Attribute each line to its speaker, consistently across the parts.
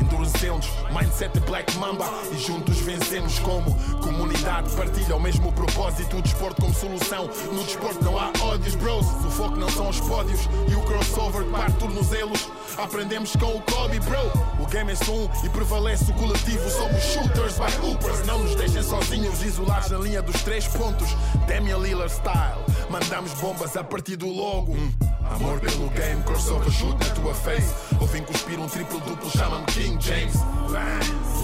Speaker 1: endurecemos, mindset Black Mamba e juntos vencemos como comunidade. Partilha o mesmo propósito, o desporto como solução. No desporto não há ódios, bros. O foco não são os pódios e o crossover que parte tornozelos. Aprendemos com o Kobe, bro. O game é só um e prevalece o coletivo. Somos shooters by hoopers. Não nos deixem sozinhos, isolados na linha dos três pontos. Damian Lillard style. Mandamos bombas a partir do logo. Hum. Amor pelo game, crossover shoot na tua face. Ouvem cuspir um triplo duplo, chama-me King James.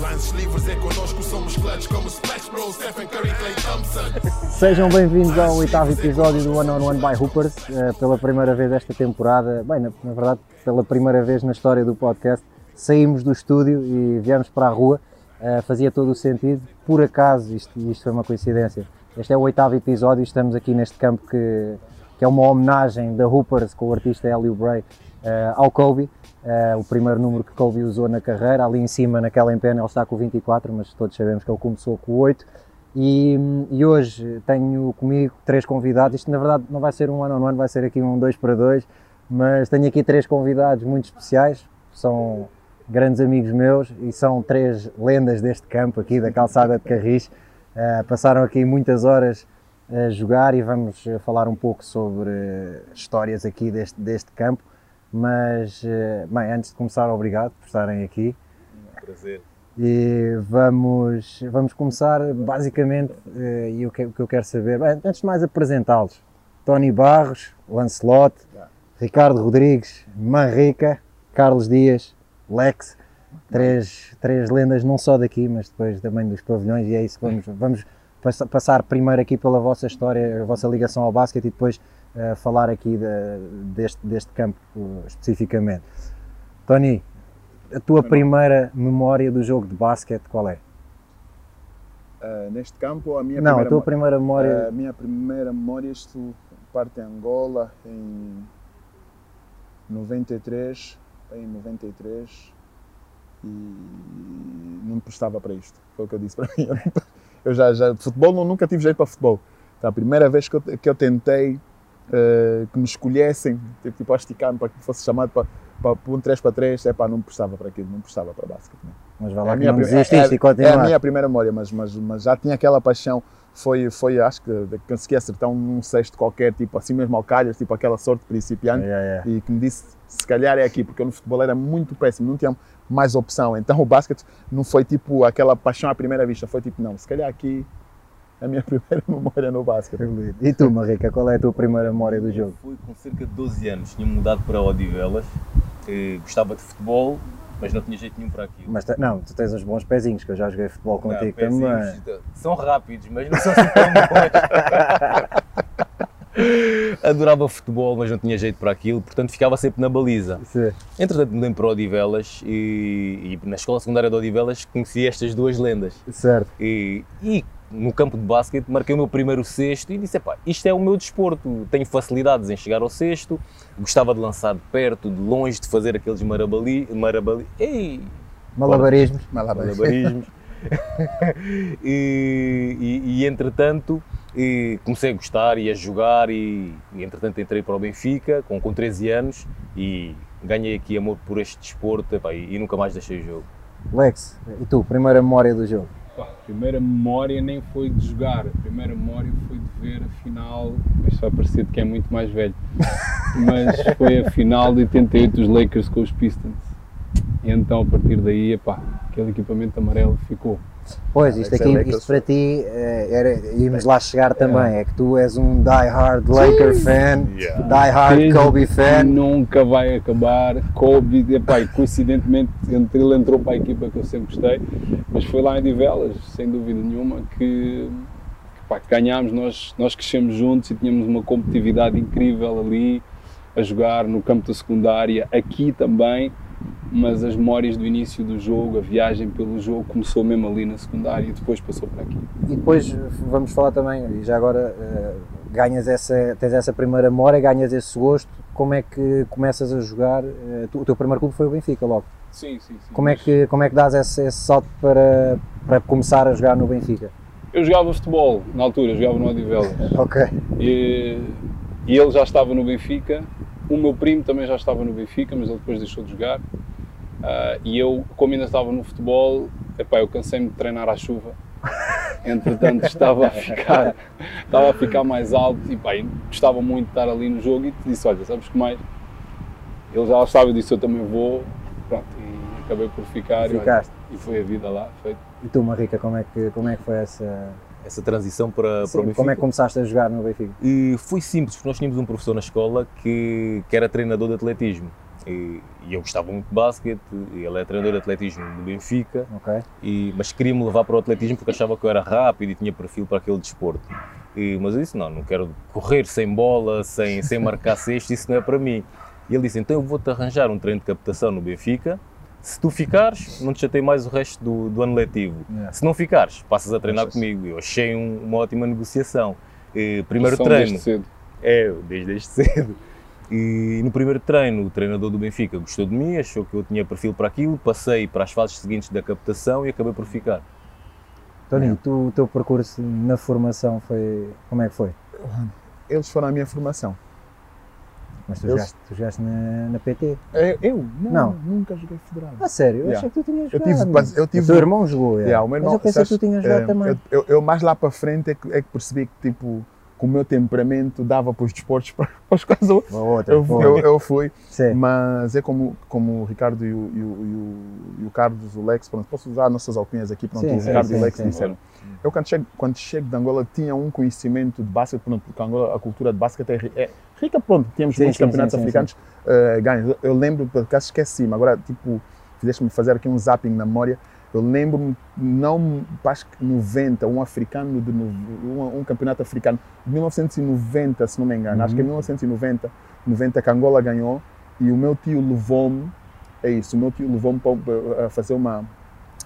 Speaker 1: Lances livres é connosco, somos clutch como Splash Bros, Stephen Curry, Clay Thompson.
Speaker 2: Sejam bem-vindos ao oitavo episódio do One on One by Hoopers, eh, pela primeira vez esta temporada, bem, na, na verdade, pela primeira vez na história do podcast, saímos do estúdio e viemos para a rua, uh, fazia todo o sentido, por acaso, isto, isto foi uma coincidência, este é o oitavo episódio e estamos aqui neste campo que, que é uma homenagem da Hoopers com o artista Elio Bray uh, ao Kobe, o primeiro número que Kobe usou na carreira, ali em cima naquela empena ele está com 24, mas todos sabemos que ele começou com 8 e, e, hoje tenho comigo três convidados, isto na verdade não vai ser um ano on ano, vai ser aqui um 2 para 2, mas tenho aqui três convidados muito especiais, são grandes amigos meus e são três lendas deste campo aqui da calçada de Carris, uh, passaram aqui muitas horas a jogar e vamos falar um pouco sobre histórias aqui deste, deste campo. Mas, eh, bem, antes de começar, obrigado por estarem aqui.
Speaker 3: prazer.
Speaker 2: E vamos, vamos começar basicamente, eh, e o que, o que eu quero saber, bem, antes de mais apresentá-los. Tony Barros, Lancelot, Ricardo Rodrigues, Manrica, Carlos Dias, Lex, três, três lendas não só daqui, mas depois também dos pavilhões, e é isso que vamos, vamos passar primeiro aqui pela vossa história, a vossa ligação ao basquete e depois uh, falar aqui de, deste, deste campo uh, especificamente. Tony, a tua primeira memória do jogo de basquete qual é?
Speaker 3: Uh, neste campo, a minha
Speaker 2: Não,
Speaker 3: primeira
Speaker 2: a tua primeira memória.
Speaker 3: a minha primeira memória, isto parte em Angola em 93, em 93, e não me prestava para isto. Foi o que eu disse para mim. Eu já, já futebol, nunca tive jeito para futebol. Então, a primeira vez que eu, que eu tentei uh, que me escolhessem, tipo, tipo a esticar-me para que fosse chamado para, para, para um 3 para 3, é pá, não me prestava para aquilo, não me prestava para basquete. Não.
Speaker 2: Mas vai lá
Speaker 3: é
Speaker 2: que não desististe
Speaker 3: é,
Speaker 2: e
Speaker 3: é a minha primeira memória, mas, mas, mas já tinha aquela paixão. Foi, foi acho que consegui acertar um sexto qualquer, tipo assim mesmo ao calhas, tipo aquela sorte principiante,
Speaker 2: Yeah, yeah.
Speaker 3: e que me disse se calhar é aqui, porque eu no futebol era muito péssimo, não tinha mais opção. Então o basquete não foi tipo aquela paixão à primeira vista, foi tipo, não, se calhar aqui é a minha primeira memória no basquete.
Speaker 2: E tu, Marica, qual é a tua primeira memória do jogo?
Speaker 4: Fui com cerca de 12 anos, tinha mudado para Odivelas, eh, gostava de futebol, mas não tinha jeito nenhum para aquilo.
Speaker 2: Mas não, tu tens uns bons pezinhos, que eu já joguei futebol
Speaker 4: Não,
Speaker 2: contigo
Speaker 4: pezinhos,
Speaker 2: também.
Speaker 4: São rápidos, mas não são assim tão bons. Adorava futebol, mas não tinha jeito para aquilo, portanto ficava sempre na baliza.
Speaker 2: Sim.
Speaker 4: Entretanto, mudei para Odivelas e, e na escola secundária de Odivelas conheci estas duas lendas.
Speaker 2: Certo.
Speaker 4: E, e no campo de basquete marquei o meu primeiro cesto e disse, epá, isto é o meu desporto, tenho facilidades em chegar ao cesto, gostava de lançar de perto, de longe, de fazer aqueles marabali, marabali, ei,
Speaker 2: Malabarismos.
Speaker 4: malabarismos. e, e, e, entretanto e comecei a gostar e a jogar e, e entretanto entrei para o Benfica com, com 13 anos e ganhei aqui amor por este desporto epá, e, e nunca mais deixei o jogo.
Speaker 2: Lex, e tu, primeira memória do jogo?
Speaker 5: Pá, a primeira memória nem foi de jogar, a primeira memória foi de ver a final, isto vai parecer que é muito mais velho, mas foi a final de 88 dos Lakers com os Pistons. E então a partir daí, epá, aquele equipamento amarelo ficou.
Speaker 2: Pois, isto aqui,
Speaker 3: é Lakers.
Speaker 2: isto para ti, eh, era, íamos lá chegar também, é que tu és um die-hard Laker fan, die-hard
Speaker 5: Desde
Speaker 2: Kobe fan,
Speaker 5: Nunca vai acabar. Kobe, epá, coincidentemente entre- ele entrou para a equipa que eu sempre gostei, mas foi lá em Divelas, sem dúvida nenhuma, que, que, pá, que ganhámos. Nós, nós crescemos juntos e tínhamos uma competitividade incrível ali, a jogar no campo da secundária, aqui também. Mas as memórias do início do jogo, a viagem pelo jogo, começou mesmo ali na secundária e depois passou para aqui.
Speaker 2: e depois vamos falar também, e já agora eh, ganhas essa, tens essa primeira memória, ganhas esse gosto, como é que começas a jogar? eh, tu- o teu primeiro clube foi o Benfica logo,
Speaker 5: Sim, sim, sim.
Speaker 2: Como é que, como é que dás esse, esse salto para, para começar a jogar no Benfica?
Speaker 5: Eu jogava futebol na altura, jogava no Odivelas.
Speaker 2: Ok.
Speaker 5: E, e ele já estava no Benfica. O meu primo também já estava no Benfica, mas ele depois deixou de jogar. Ah, e eu, como ainda estava no futebol, epá, eu cansei-me de treinar à chuva. Entretanto, estava a ficar, estava a ficar mais alto e pá, gostava muito de estar ali no jogo. E te disse: Olha, sabes que mais? Ele já estava, eu disse: Eu também vou. Pronto, e acabei por ficar. e olha. E foi a vida lá, feito.
Speaker 2: E tu, Marica, como é que, como é que foi essa.
Speaker 4: Essa transição para, para o
Speaker 2: Sim,
Speaker 4: Benfica.
Speaker 2: como é que começaste a jogar no Benfica?
Speaker 4: E foi simples, porque nós tínhamos um professor na escola que, que era treinador de atletismo. E, e eu gostava muito de basquete, ele é treinador de atletismo do Benfica,
Speaker 2: Ok.
Speaker 4: e, mas queria-me levar para o atletismo porque achava que eu era rápido e tinha perfil para aquele desporto. E, mas eu disse, não, não quero correr sem bola, sem, sem marcar cestos, isso não é para mim. E ele disse, então eu vou-te arranjar um treino de captação no Benfica, se tu ficares, não te chatei mais o resto do, do ano letivo.
Speaker 2: Yeah.
Speaker 4: Se não ficares, passas a treinar comigo. Eu achei um- uma ótima negociação. E, primeiro treino,
Speaker 5: desde cedo.
Speaker 4: é, desde, desde cedo. E no primeiro treino, o treinador do Benfica gostou de mim, achou que eu tinha perfil para aquilo, passei para as fases seguintes da captação e acabei por ficar.
Speaker 2: Toninho, tu, o teu percurso na formação foi. Como é que foi?
Speaker 3: Eles foram a minha formação.
Speaker 2: Mas tu
Speaker 3: Eu-
Speaker 2: jogaste, tu jogaste na, na PT?
Speaker 3: Eu? eu? Não,
Speaker 2: Não.
Speaker 3: nunca joguei federado.
Speaker 2: Ah, sério? Eu
Speaker 3: Yeah.
Speaker 2: achei que tu tinhas
Speaker 3: Eu
Speaker 2: jogado.
Speaker 3: tive base- eu tive-
Speaker 2: O teu irmão jogou, yeah.
Speaker 3: Yeah, o meu irmão,
Speaker 2: mas eu pensei que
Speaker 3: sabes,
Speaker 2: tu tinhas jogado
Speaker 3: eh,
Speaker 2: também.
Speaker 3: Eu, eu- eu mais lá para frente é que, é que percebi que tipo, com o meu temperamento dava para os desportos para, os quais eu,
Speaker 2: Ou outra,
Speaker 3: eu, eu, eu fui.
Speaker 2: Sim.
Speaker 3: Mas é como, como o Ricardo e o, e o, e o, e Carlos, o Lex, pronto, posso usar nossas alcunhas aqui, pronto,
Speaker 2: Sim,
Speaker 3: o
Speaker 2: sim,
Speaker 3: Ricardo e
Speaker 2: sim,
Speaker 3: o Lex disseram. Eu quando chego, quando chego de Angola tinha um conhecimento de basquete, pronto, porque Angola, a cultura de basquete é, é rica, pronto, tínhamos muitos campeonatos africanos eh, ganhos. Eu, eu lembro, por acaso esqueci-me, agora tipo, fizeste-me fazer aqui um zapping na memória, eu lembro-me, não, acho que 90, um africano, de, um, um campeonato africano, de 1990, se não me engano, acho que é
Speaker 2: Uhum.
Speaker 3: 1990, 90 que Angola ganhou, e o meu tio levou-me, é isso, o meu tio levou-me para a fazer uma,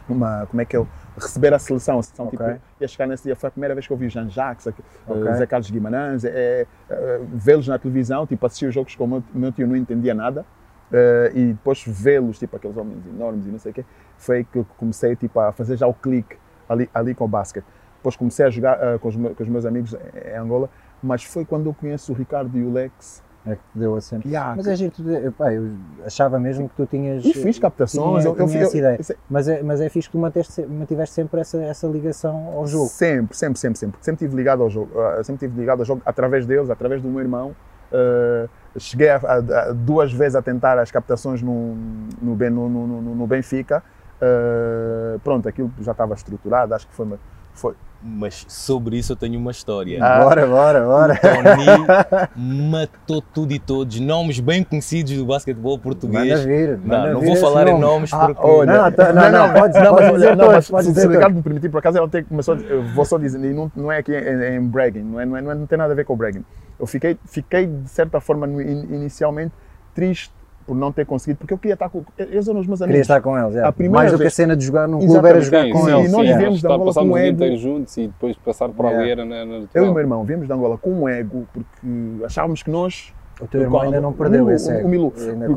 Speaker 3: uma, como é que é, receber a seleção, a seleção
Speaker 2: Ok.
Speaker 3: tipo, ia chegar nesse dia, foi a primeira vez que eu vi o Jean Jacques, aqui, eh,
Speaker 2: Ok.
Speaker 3: Zé Carlos Guimarães, é, é, vê-los na televisão, tipo, assistir os jogos com o meu, o meu tio não entendia nada, eh, e depois vê-los, tipo, aqueles homens enormes e não sei o quê, foi que eu comecei, tipo, a fazer já o clique ali, ali com o basquete. Depois comecei a jogar eh, com, os meus, com os meus amigos em Angola, mas foi quando eu conheço o Ricardo e o Lex,
Speaker 2: É que deu a cena.
Speaker 3: Yeah,
Speaker 2: Mas é giro, tu, eu, pá, eu achava mesmo que tu tinhas.
Speaker 3: e fiz captações,
Speaker 2: tinha,
Speaker 3: eu,
Speaker 2: tinha
Speaker 3: eu-
Speaker 2: essa ideia.
Speaker 3: eu-
Speaker 2: Mas é, mas é fixe que tu manteste, mantiveste sempre essa, essa ligação ao jogo.
Speaker 3: Sempre, sempre, sempre, sempre. Sempre estive ligado ao jogo. ah, sempre estive ligado ao jogo através deles, através do meu irmão. Ah, cheguei a, a- a- duas vezes a tentar as captações no, no, no, no, no- no Benfica. Ah, pronto, aquilo já estava estruturado, acho que foi. foi
Speaker 4: Mas sobre isso eu tenho uma história.
Speaker 3: Ah.
Speaker 2: Bora, bora, bora.
Speaker 4: Tony matou tudo e todos, nomes bem conhecidos do basquetebol português.
Speaker 2: Manda vir.
Speaker 4: Não,
Speaker 2: manda
Speaker 4: não
Speaker 2: vir
Speaker 4: vou falar em
Speaker 2: nome.
Speaker 4: nomes
Speaker 3: Ah,
Speaker 4: porque.
Speaker 3: olha.
Speaker 2: Não, tá- não, não,
Speaker 3: não,
Speaker 2: podes
Speaker 3: mas,
Speaker 2: dizer
Speaker 3: não, mas
Speaker 2: podes
Speaker 3: se,
Speaker 2: dizer
Speaker 3: se o Ricardo me permitir, por acaso, ele começou, eu vou só dizer, e não, não é aqui em, em bragging, não, é, não, é, não, é- não tem nada a ver com o bragging. Eu fiquei, fiquei de certa forma, no in- inicialmente, triste por não ter conseguido, porque eu queria estar com. Eles eram os meus
Speaker 2: Queria
Speaker 3: amigos.
Speaker 2: estar com eles. é.
Speaker 3: A primeira
Speaker 2: Mais do que a
Speaker 3: vez-
Speaker 2: cena de jogar num clube era jogar
Speaker 5: Sim,
Speaker 2: com
Speaker 5: sim,
Speaker 2: eles.
Speaker 3: E nós
Speaker 2: yeah.
Speaker 3: vivemos de
Speaker 5: Estar-
Speaker 3: Angola com
Speaker 5: o dia
Speaker 3: ego.
Speaker 5: inteiro juntos e depois passar para
Speaker 2: Yeah.
Speaker 5: ali era na, na
Speaker 3: Eu e o meu irmão viemos de Angola com um ego, porque achávamos que nós.
Speaker 2: O teu irmão ainda não
Speaker 3: o
Speaker 2: perdeu
Speaker 3: Milu,
Speaker 2: esse ego.
Speaker 3: O Milu,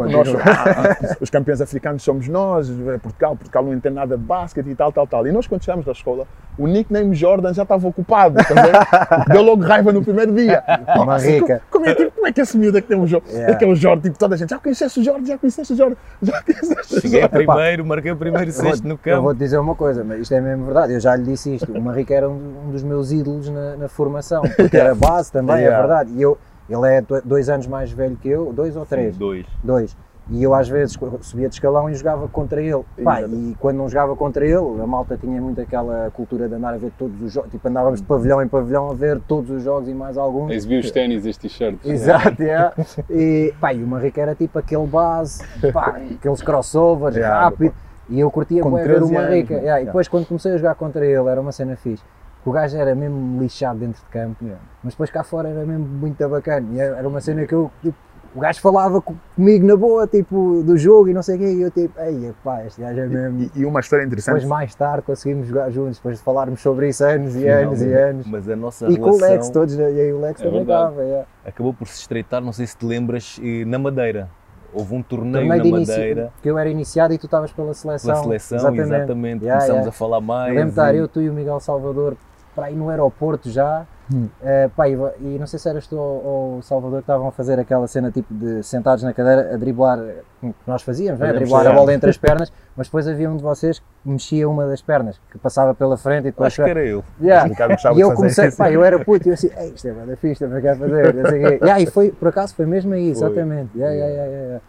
Speaker 3: nós, ah, os campeões africanos somos nós, é Portugal, Portugal não entende nada de basquete e tal, tal, tal. E nós, quando chegámos da escola, o nickname Jordan já estava ocupado, tá deu logo raiva no primeiro dia.
Speaker 2: Uma rica.
Speaker 3: Como é, tipo, como é que esse miúdo é que tem um jogo?
Speaker 2: Yeah.
Speaker 3: É que é o Jordan, tipo, toda a gente, já conheceste o Jordan, já conheceste o Jordan, já conheceste o
Speaker 4: Cheguei
Speaker 3: Jordan.
Speaker 4: primeiro, marquei o primeiro
Speaker 2: Eu
Speaker 4: sexto no
Speaker 2: Eu
Speaker 4: campo.
Speaker 2: vou-te dizer uma coisa, mas isto é mesmo verdade. Eu já lhe disse isto. O Marrica era um, um dos meus ídolos na, na formação, porque era base também, é
Speaker 3: Yeah.
Speaker 2: verdade. E eu, ele é do- dois anos mais velho que eu, dois ou três?
Speaker 4: Dois.
Speaker 2: Dois. E eu às vezes subia de escalão e jogava contra ele. Pá, e quando não jogava contra ele, a malta tinha muito aquela cultura de andar a ver todos os jogos. Tipo, andávamos de pavilhão em pavilhão a ver todos os jogos e mais alguns.
Speaker 5: Exibi os ténis, estes t-shirts.
Speaker 2: Exato, é. E, pá, e o Marrica era tipo aquele base, pá, aqueles crossovers,
Speaker 3: Yeah,
Speaker 2: rápido. E eu curtia
Speaker 3: Com
Speaker 2: bué ver o
Speaker 3: 13 anos,
Speaker 2: Marrica. Yeah, E depois quando comecei a jogar contra ele era uma cena fixe. O gajo era mesmo lixado dentro de campo, mas depois cá fora era mesmo muito bacana. E era uma cena que eu, tipo, o gajo falava co- comigo na boa, tipo, do jogo e não sei o quê, e eu tipo, ei, pá, este gajo é mesmo.
Speaker 3: E, e uma história interessante.
Speaker 2: Depois mais tarde conseguimos jogar juntos, depois de falarmos sobre isso anos e anos e anos.
Speaker 4: Mas a nossa
Speaker 2: E com o Lex
Speaker 4: relação
Speaker 2: todos, e aí o Lex
Speaker 5: É
Speaker 2: também estava, yeah.
Speaker 4: acabou por se estreitar, não sei se te lembras, na Madeira. houve um torneio,
Speaker 2: Torneio
Speaker 4: na Madeira,
Speaker 2: que eu era iniciado e tu estavas pela seleção.
Speaker 4: pela seleção, exatamente,
Speaker 2: Yeah,
Speaker 4: começámos
Speaker 2: yeah.
Speaker 4: a falar mais.
Speaker 2: Lembro
Speaker 4: e-
Speaker 2: eu, tu e o Miguel Salvador para ir no aeroporto já.
Speaker 3: Hum.
Speaker 2: eh, pá, e, e não sei se eras tu ou, Salvador que estavam a fazer aquela cena tipo de sentados na cadeira a driblar, como nós fazíamos, não é? a driblar a bola entre as pernas, mas depois havia um de vocês que mexia uma das pernas, que passava pela frente e depois.
Speaker 4: Acho que era eu.
Speaker 2: Yeah.
Speaker 3: Gostava
Speaker 2: E eu comecei,
Speaker 3: isso.
Speaker 2: pá, eu era puto e eu assim, isto é bada fixe, também quero fazer. Yeah, e foi, por acaso foi mesmo aí,
Speaker 4: Foi.
Speaker 2: exatamente. Yeah, yeah, yeah, yeah, yeah.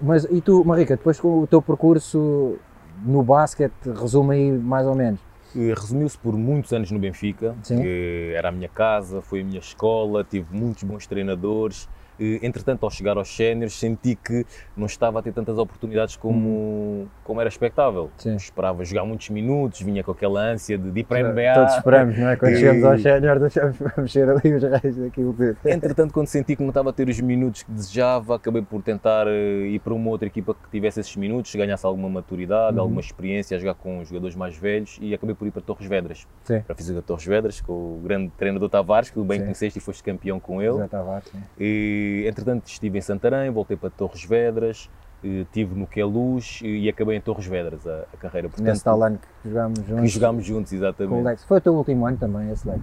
Speaker 2: Mas e tu, Marica, depois com o teu percurso no basquete, resume aí mais ou menos.
Speaker 4: Resumiu-se por muitos anos no Benfica,
Speaker 2: Sim.
Speaker 4: que era a minha casa, foi a minha escola, tive muitos bons treinadores. Eh, Entretanto, ao chegar aos séniores, senti que não estava a ter tantas oportunidades como, como era expectável.
Speaker 2: Hum. Sim.
Speaker 4: Esperava jogar muitos minutos, vinha com aquela ânsia de, de ir para a NBA.
Speaker 2: Todos esperamos, não é? Quando
Speaker 4: E-
Speaker 2: chegamos aos séniores, deixamos para mexer ali os reis daquilo que.
Speaker 4: Entretanto, quando senti que não estava a ter os minutos que desejava, acabei por tentar eh, ir para uma outra equipa que tivesse esses minutos, ganhasse alguma maturidade,
Speaker 2: Uhum.
Speaker 4: alguma experiência a jogar com jogadores mais velhos e acabei por ir para Torres Vedras.
Speaker 2: Sim.
Speaker 4: Para a Física Torres Vedras, com o grande treinador Tavares, que bem
Speaker 2: Sim.
Speaker 4: conheceste e foste campeão com ele.
Speaker 2: Já estava assim.
Speaker 4: E, entretanto, estive em Santarém, voltei para Torres Vedras, eh, estive no Queluz e acabei em Torres Vedras a, a carreira.
Speaker 2: Nesse
Speaker 4: Portanto,
Speaker 2: tal ano que jogámos
Speaker 4: que
Speaker 2: juntos
Speaker 4: jogámos juntos,
Speaker 2: com o
Speaker 4: exatamente.
Speaker 2: Lex. Foi o teu último ano também, esse Lex.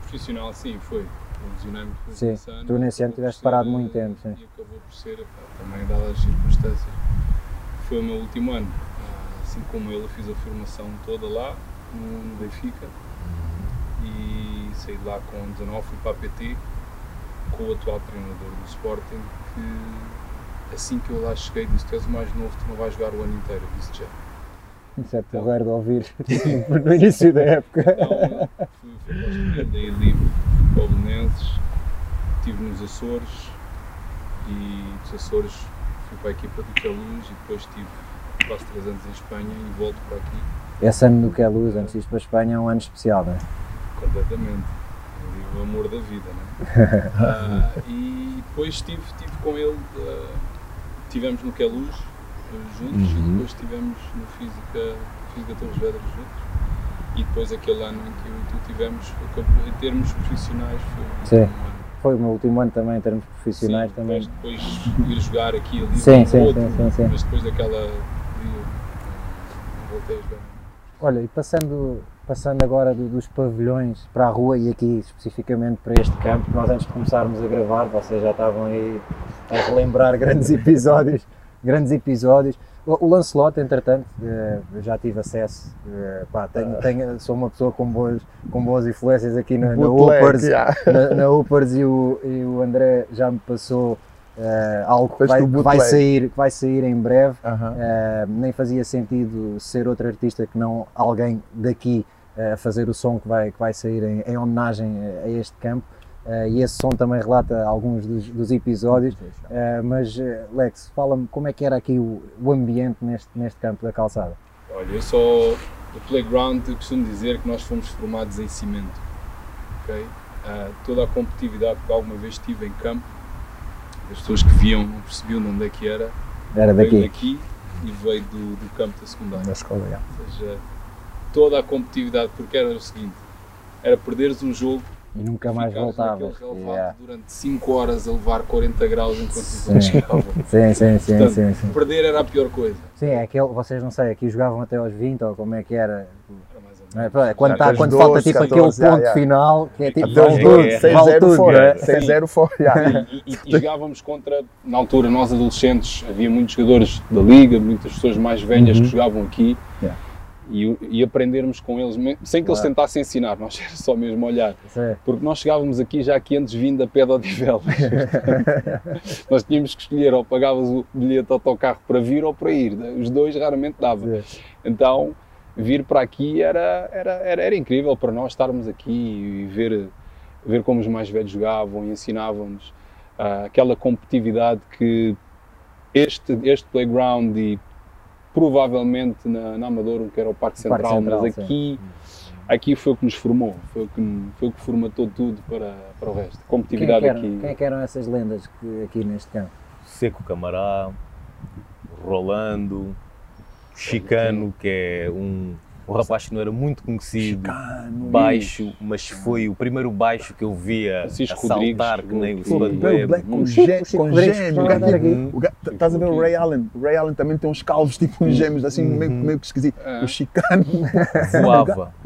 Speaker 5: Profissional, sim, foi. Lesionei-me
Speaker 2: Sim,
Speaker 5: ano.
Speaker 2: tu nesse ano tiveste parado muito
Speaker 5: eh,
Speaker 2: tempo, sim.
Speaker 5: E acabou por ser, pá, também dadas as circunstâncias, foi o meu último ano. Ah, Assim como ele, fiz a formação toda lá, no, no Benfica. E saí de lá com 19, fui para a PT, com o atual treinador do Sporting, que assim que eu lá cheguei, disse: Tu és o mais novo, tu não vais jogar o ano inteiro. Eu disse: Já.
Speaker 2: Isso é porreiro de ouvir no início da época.
Speaker 5: Então fui, fui para livre, fui para o Belenenses, estive nos Açores e dos Açores fui para a equipa do Queluz e depois estive quase 3 anos em Espanha e volto para aqui
Speaker 2: Esse ano do que é luz, antes de ir para a Espanha, é um ano especial, não é?
Speaker 5: completamente. O amor da vida, né? Ah, e depois estive, estive com ele, ah, estivemos no Queluz eh, juntos e
Speaker 4: Uhum.
Speaker 5: depois estivemos no Física, Física Torres Vedras juntos. E depois aquele ano em que eu e tu tivemos, em termos profissionais, foi um ano.
Speaker 2: Foi o meu último ano também, em termos profissionais
Speaker 5: Sim,
Speaker 2: também.
Speaker 5: Depois, depois ir jogar aqui ali
Speaker 2: Sim, sim,
Speaker 5: outro,
Speaker 2: sim, sim,
Speaker 5: mas depois daquela voltei a jogar.
Speaker 2: Olha, e passando, passando agora do- dos pavilhões para a rua e aqui especificamente para este campo, nós antes de começarmos a gravar, vocês já estavam aí a relembrar grandes episódios, grandes episódios. O, o Lancelot, entretanto, já tive acesso, eh, pá, tenho, tenho- sou uma pessoa com boas, com boas influências aqui na, na Upers, na, na e o, e o André já me passou eh, algo que vai, que vai sair, que vai sair em breve.
Speaker 3: Aham.
Speaker 2: Uh, nem fazia sentido ser outro artista que não alguém daqui uh, a fazer o som que vai, que vai sair em, em homenagem a, este campo. Uh, e esse som também relata alguns dos, dos episódios. Uh, mas, uh, Lex, fala-me como é que era aqui o, o ambiente neste, neste campo da calçada.
Speaker 5: Olha, eu só o playground eu costumo dizer que nós fomos formados em cimento. ok? Ah, toda a competitividade que alguma vez tive em campo, as pessoas que viam não percebiam de onde é que era,
Speaker 2: Era
Speaker 5: veio
Speaker 2: daqui.
Speaker 5: daqui e veio do, do campo da secundária.
Speaker 3: Na escola, yeah.
Speaker 5: Ou seja, toda a competitividade, porque era o seguinte, era perderes um jogo
Speaker 2: E nunca mais voltavas. Yeah.
Speaker 5: durante 5 horas a levar 40 graus enquanto os outros chegavam.
Speaker 2: Sim, sim, sim,
Speaker 5: Portanto,
Speaker 2: sim, sim.
Speaker 5: Perder era a pior coisa.
Speaker 2: Sim, é aquele, vocês não sei, aqui jogavam até aos 20 ou como é que era. É?
Speaker 5: menos.
Speaker 2: Quando, tá, quando
Speaker 3: 12,
Speaker 2: falta tipo
Speaker 3: 14,
Speaker 2: aquele ponto
Speaker 3: yeah,
Speaker 2: final, que é tipo,
Speaker 4: Até
Speaker 2: vale tudo,
Speaker 4: doze,
Speaker 2: vale
Speaker 3: 6-0
Speaker 2: tudo.
Speaker 3: fora.
Speaker 5: Sim.
Speaker 3: 6-0 fora. yeah.
Speaker 5: E, e- e jogávamos contra, na altura, nós adolescentes, havia muitos jogadores da Liga, muitas pessoas mais velhas
Speaker 2: Uhum.
Speaker 5: que jogavam aqui
Speaker 3: Yeah.
Speaker 5: e, e aprendermos com eles, sem que eles tentassem ensinar, nós era só mesmo olhar.
Speaker 2: Sim.
Speaker 5: Porque nós chegávamos aqui já que antes vindo a pé de Odivelas. nós tínhamos que escolher ou pagavas o bilhete de autocarro para vir ou para ir. Os dois raramente dava.
Speaker 2: Sim.
Speaker 5: Então, vir para aqui era, era, era, era incrível para nós estarmos aqui e ver, ver como os mais velhos jogavam e ensinavam-nos ah, aquela competitividade que este, este playground e provavelmente na, na Amadora, que era o Parque
Speaker 2: Parque
Speaker 5: Central,
Speaker 2: Central,
Speaker 5: mas
Speaker 2: sim.
Speaker 5: aqui, aqui foi o que nos formou, foi o que, foi o que formatou tudo para, para o resto.
Speaker 2: Quem é,
Speaker 5: Competitividade
Speaker 2: que eram,
Speaker 5: aqui.
Speaker 2: quem é que eram essas lendas que, aqui neste campo?
Speaker 4: Seco Camará, Rolando, Chicano, que é um, o rapaz que não era muito conhecido,
Speaker 3: Chicano,
Speaker 4: baixo, mas foi o primeiro baixo que eu via a
Speaker 5: Francisco
Speaker 4: saltar que nem o.
Speaker 3: Black com, gêmeos.
Speaker 2: aqui.
Speaker 3: o ga- Estás a ver o Ray Allen? O Ray Allen também tem uns calvos tipo uns gêmeos, assim, meio,
Speaker 4: Uhum.
Speaker 3: meio que esquisito.
Speaker 5: É.
Speaker 3: O Chicano.
Speaker 4: Voava.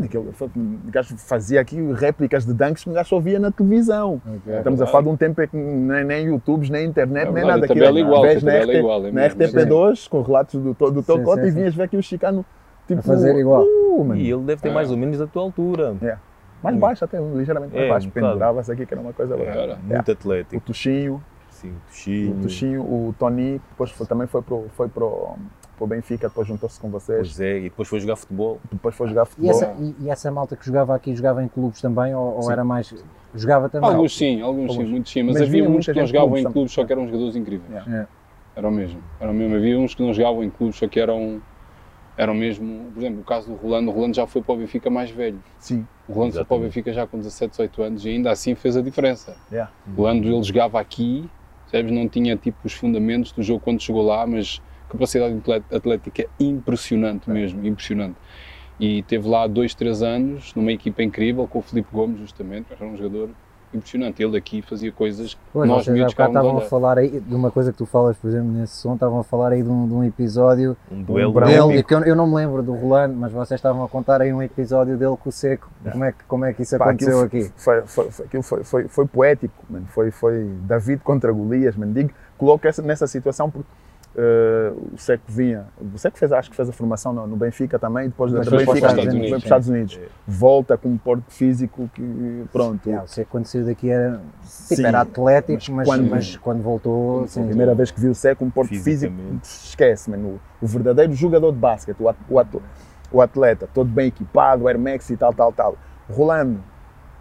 Speaker 3: O gajo fazia aqui réplicas de dunks que o gajo só via na televisão. Estamos a falar de um tempo em que nem, nem YouTubes, nem internet,
Speaker 5: É
Speaker 3: nem nada. Aquilo,
Speaker 5: igual,
Speaker 3: na, RT,
Speaker 5: igual, é
Speaker 3: na
Speaker 5: mesmo.
Speaker 3: RTP2, com relatos do, teu- do teu e vinhas ver que o Chicano tipo,
Speaker 2: fazer igual.
Speaker 3: Uh.
Speaker 4: E ele deve ter mais ou menos a tua altura.
Speaker 3: Mais baixo até, ligeiramente mais
Speaker 4: É,
Speaker 3: baixo.
Speaker 4: um.
Speaker 3: Pendurava-se aqui, que era uma coisa.
Speaker 5: Era.
Speaker 4: Muito
Speaker 3: O
Speaker 4: atlético.
Speaker 3: Tuxinho,
Speaker 4: Sim,
Speaker 3: o
Speaker 4: Tuxinho.
Speaker 3: Tuxinho, o Tony, depois foi- também foi pro, foi pro, pro Benfica, depois juntou-se com vocês,
Speaker 4: Pois é, e depois foi jogar futebol.
Speaker 3: depois foi jogar
Speaker 2: E
Speaker 3: futebol.
Speaker 2: essa, e, e essa malta que jogava aqui, jogava em clubes também? Ou, ou
Speaker 3: Sim.
Speaker 2: era mais. Jogava também?
Speaker 5: Alguns sim, alguns sim,
Speaker 3: Alguns.
Speaker 5: muitos sim, mas,
Speaker 3: Mas
Speaker 5: havia
Speaker 3: muita
Speaker 5: que não jogavam
Speaker 3: clubes
Speaker 5: em clubes, só que eram jogadores incríveis.
Speaker 3: Yeah.
Speaker 2: É.
Speaker 5: Era o mesmo, era o mesmo. Havia uns que não jogavam em clubes, só que eram, eram mesmo, por exemplo, o caso do Rolando, o Rolando já foi para o Benfica mais velho.
Speaker 3: Sim,
Speaker 5: O Rolando foi para o. Benfica já com 17, 18 anos e ainda assim fez a diferença.
Speaker 3: yeah.
Speaker 5: O Rolando ele jogava aqui, percebes, não tinha tipo os fundamentos do jogo quando chegou lá, mas capacidade atlética impressionante mesmo, impressionante. E teve lá dois, três anos numa equipa incrível com o Filipe Gomes justamente, era um jogador impressionante. Ele aqui fazia coisas que
Speaker 2: Pois,
Speaker 5: nós
Speaker 2: vocês estavam a falar aí de uma coisa que tu falas, por exemplo, nesse som, estavam a falar aí de um, de um episódio
Speaker 4: Um duelo.
Speaker 3: Para
Speaker 2: dele,
Speaker 3: um-
Speaker 2: e que eu, eu não me lembro do Rolando, mas vocês estavam a contar aí um episódio dele com o Seco. Como é que, como é que isso
Speaker 3: Pá,
Speaker 2: aconteceu
Speaker 3: aquilo
Speaker 2: aqui?
Speaker 3: Foi, foi, foi, aquilo foi, foi, foi poético, mano. Foi, foi David contra Golias, mano. Digo, coloco essa, nessa situação porque eh, o Seco vinha. O Seco fez, acho que fez a formação no, no Benfica também, e depois do
Speaker 2: foi para os
Speaker 3: Benfica
Speaker 2: Estados
Speaker 3: foi
Speaker 2: Unidos,
Speaker 3: para os. Estados Unidos. Volta com um porte físico que, pronto.
Speaker 2: Yeah, o Seco quando saiu daqui era, tipo,
Speaker 3: Sim,
Speaker 2: era atlético,
Speaker 3: mas
Speaker 2: mas, mas
Speaker 3: quando-
Speaker 2: quando, voltou,
Speaker 3: Foi
Speaker 2: sim,
Speaker 3: a primeira vez que vi o Seco, um porte físico,
Speaker 4: Fisicamente.
Speaker 3: esquece, mano. O, o verdadeiro jogador de basquete, o, at- o, at- o atleta, todo bem equipado, Air Max e tal, tal, tal. Rolando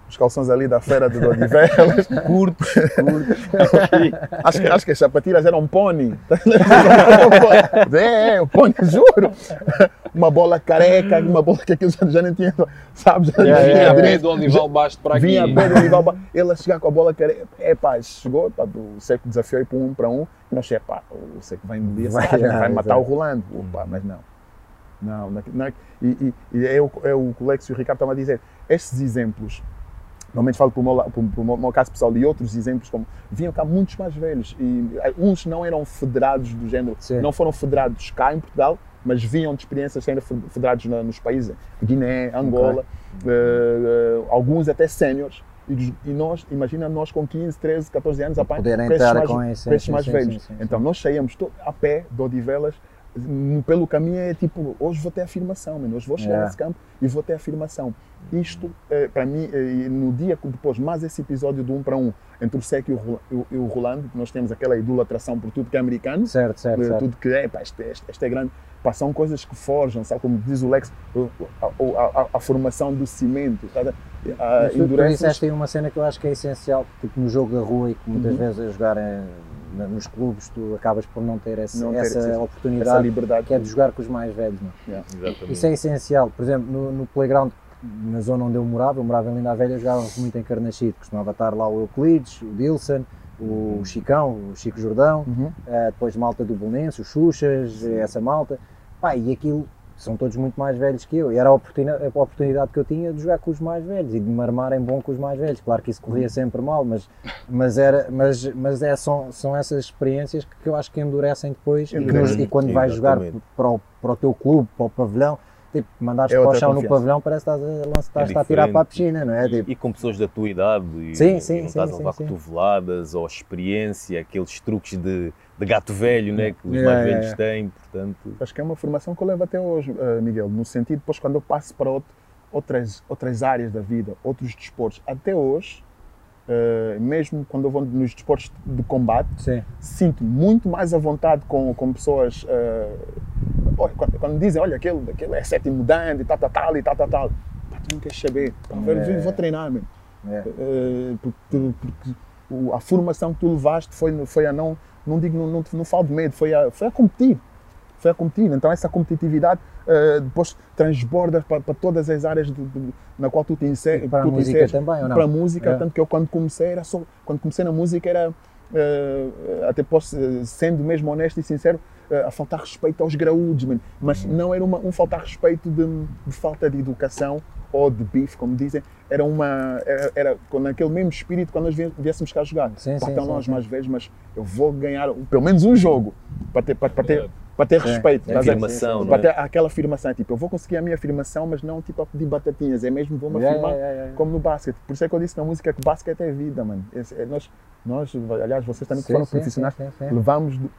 Speaker 3: os calções ali da feira de Odivelas, curtos, curtos. acho, que, acho que as sapatilhas eram um é, é, um pônei, juro. Uma bola careca, uma bola que aquilo já, já nem tinha, sabe? Já
Speaker 2: Yeah,
Speaker 5: Vinha a
Speaker 2: yeah,
Speaker 5: pé
Speaker 3: direito.
Speaker 5: do Olival Basto para aqui.
Speaker 3: Vinha a pé do Olival Ba- ele a chegar com a bola careca. É pá, chegou, pá, o Seco desafiou para um para um. E nós, é pá, o Seco vai engolir essa
Speaker 2: Vai,
Speaker 3: vai matar
Speaker 2: exato.
Speaker 3: o Rolando. Opa, mas não. Não, não, não e, e, e é, o, é o o Lex e o Ricardo estavam a dizer. Estes exemplos, normalmente falo para o meu, la- para o- para o meu- meu caso pessoal, e outros exemplos, como vinham cá muitos mais velhos. E eh, uns não eram federados do género,
Speaker 2: Sim.
Speaker 3: não foram federados cá em Portugal, mas vinham de experiências sendo fe- federados na- nos países, Guiné, Angola, eh, eh, alguns até séniores. E, e nós, imagina nós com 15, 13, 14 anos, com esses
Speaker 2: estar
Speaker 3: mais,
Speaker 2: com esse- sim,
Speaker 3: mais
Speaker 2: sim,
Speaker 3: velhos.
Speaker 2: sim,
Speaker 3: então nós saíamos to- a pé de Odivelas, pelo caminho é tipo, hoje vou ter afirmação, mano, hoje vou chegar
Speaker 2: Yeah.
Speaker 3: nesse campo e vou ter afirmação. Isto, eh, para mim, eh, no dia que depois, mais esse episódio do um para um, entre o Seco e o e o- e o Rolando, que nós temos aquela idolatração por tudo que é americano,
Speaker 2: Certo, certo,
Speaker 3: eh,
Speaker 2: certo.
Speaker 3: tudo que é, pá, isto, é- isto é grande. Pá, são coisas que forjam, sabe? Como diz o Lex, a, a- a- a formação do cimento, tá? A,
Speaker 2: Mas tu, tu disseste aí uma cena que eu acho que é essencial, tipo no jogo da rua e que muitas
Speaker 3: Uhum.
Speaker 2: vezes a jogar eh, na- nos clubes tu acabas por não ter essa,
Speaker 3: Não ter
Speaker 2: essa
Speaker 3: essa-
Speaker 2: oportunidade
Speaker 3: essa liberdade.
Speaker 2: que é de jogar com os mais velhos. é?
Speaker 4: Exatamente.
Speaker 2: Isso é essencial. Por exemplo, no, no playground, na zona onde eu morava, eu morava em Linda Velha, jogávamos muito em Carnachide. Costumava estar lá o Euclides, o Dilson, o Chicão, o Chico Jordão,
Speaker 3: Uhum.
Speaker 2: eh, depois malta do Bolonense, os Xuxas, essa malta. Pá, e aquilo são todos muito mais velhos que eu. E era a oportunidade, a oportunidade que eu tinha de jogar com os mais velhos e de me armarem bom com os mais velhos. Claro que isso corria sempre mal, mas, mas, era, mas, mas é, são, são essas experiências que, que eu acho que endurecem depois e, nos- e quando vais jogar para o, para o teu clube, para o pavilhão, tipo, mandares
Speaker 3: É
Speaker 2: para o chão no
Speaker 3: confiança.
Speaker 2: pavilhão, parece que estás a, estás a tirar para a piscina, não é? Tipo,
Speaker 4: E com pessoas da tua idade e,
Speaker 2: Sim, sim,
Speaker 4: e não
Speaker 2: sim,
Speaker 4: estás a
Speaker 2: sim,
Speaker 4: levar
Speaker 2: sim.
Speaker 4: cotoveladas ou experiência, aqueles truques de, de gato velho né, que os
Speaker 2: Yeah,
Speaker 4: mais
Speaker 2: yeah,
Speaker 4: velhos têm, portanto.
Speaker 3: Acho que é uma formação que eu levo até hoje, eh, Miguel, no sentido, depois quando eu passo para outro- outras, outras áreas da vida, outros desportos, até hoje, eh, mesmo quando eu vou nos desportos de combate,
Speaker 2: sim.
Speaker 3: sinto muito mais à vontade com, com pessoas. olha, quando, quando dizem, olha, aquele, aquele é sétimo dan e tal, tal, tal, e tal, tal, tal. Pá, tu não queres saber. Pá,
Speaker 2: É.
Speaker 3: vou treinar, mano.
Speaker 2: É.
Speaker 3: Eh, porque, porque a formação que tu levaste foi, foi a não, não digo, não, não, não falo de medo, foi a, foi a competir. Foi a competir. Então essa competitividade eh, depois transborda para, para todas as áreas na qual tu te inseres.
Speaker 2: Para a música
Speaker 3: inseres.
Speaker 2: também, ou não?
Speaker 3: Para a música,
Speaker 2: É.
Speaker 3: tanto que eu quando comecei era só, quando comecei na música era, eh, até posso, eh, sendo mesmo honesto e sincero, eh, a faltar respeito aos graúdos. Mas
Speaker 2: Uhum.
Speaker 3: não era uma, um faltar respeito de, de falta de educação ou de bife, como dizem. Era uma. Era, era com aquele mesmo espírito quando nós vi- viéssemos cá jogar.
Speaker 2: Sim,
Speaker 3: Pá,
Speaker 2: sim,
Speaker 3: então
Speaker 2: sim,
Speaker 3: nós
Speaker 2: sim.
Speaker 3: mais velhos, mas eu vou ganhar pelo menos um jogo para ter, para, para ter, para ter respeito.
Speaker 2: É
Speaker 3: ver?
Speaker 4: afirmação, não
Speaker 3: Para
Speaker 4: é?
Speaker 3: ter aquela afirmação, tipo, eu vou conseguir a minha afirmação, mas não tipo a pedir batatinhas, é mesmo vou-me
Speaker 2: Yeah,
Speaker 3: afirmar
Speaker 2: yeah, yeah, yeah.
Speaker 3: como no basquete. Por isso é que eu disse na música que basquete é vida, mano. Esse- é- nós, nós, aliás, vocês também que
Speaker 2: Sim,
Speaker 3: foram
Speaker 2: sim,
Speaker 3: profissionais,
Speaker 2: sim, sim, sim.
Speaker 3: levamos do-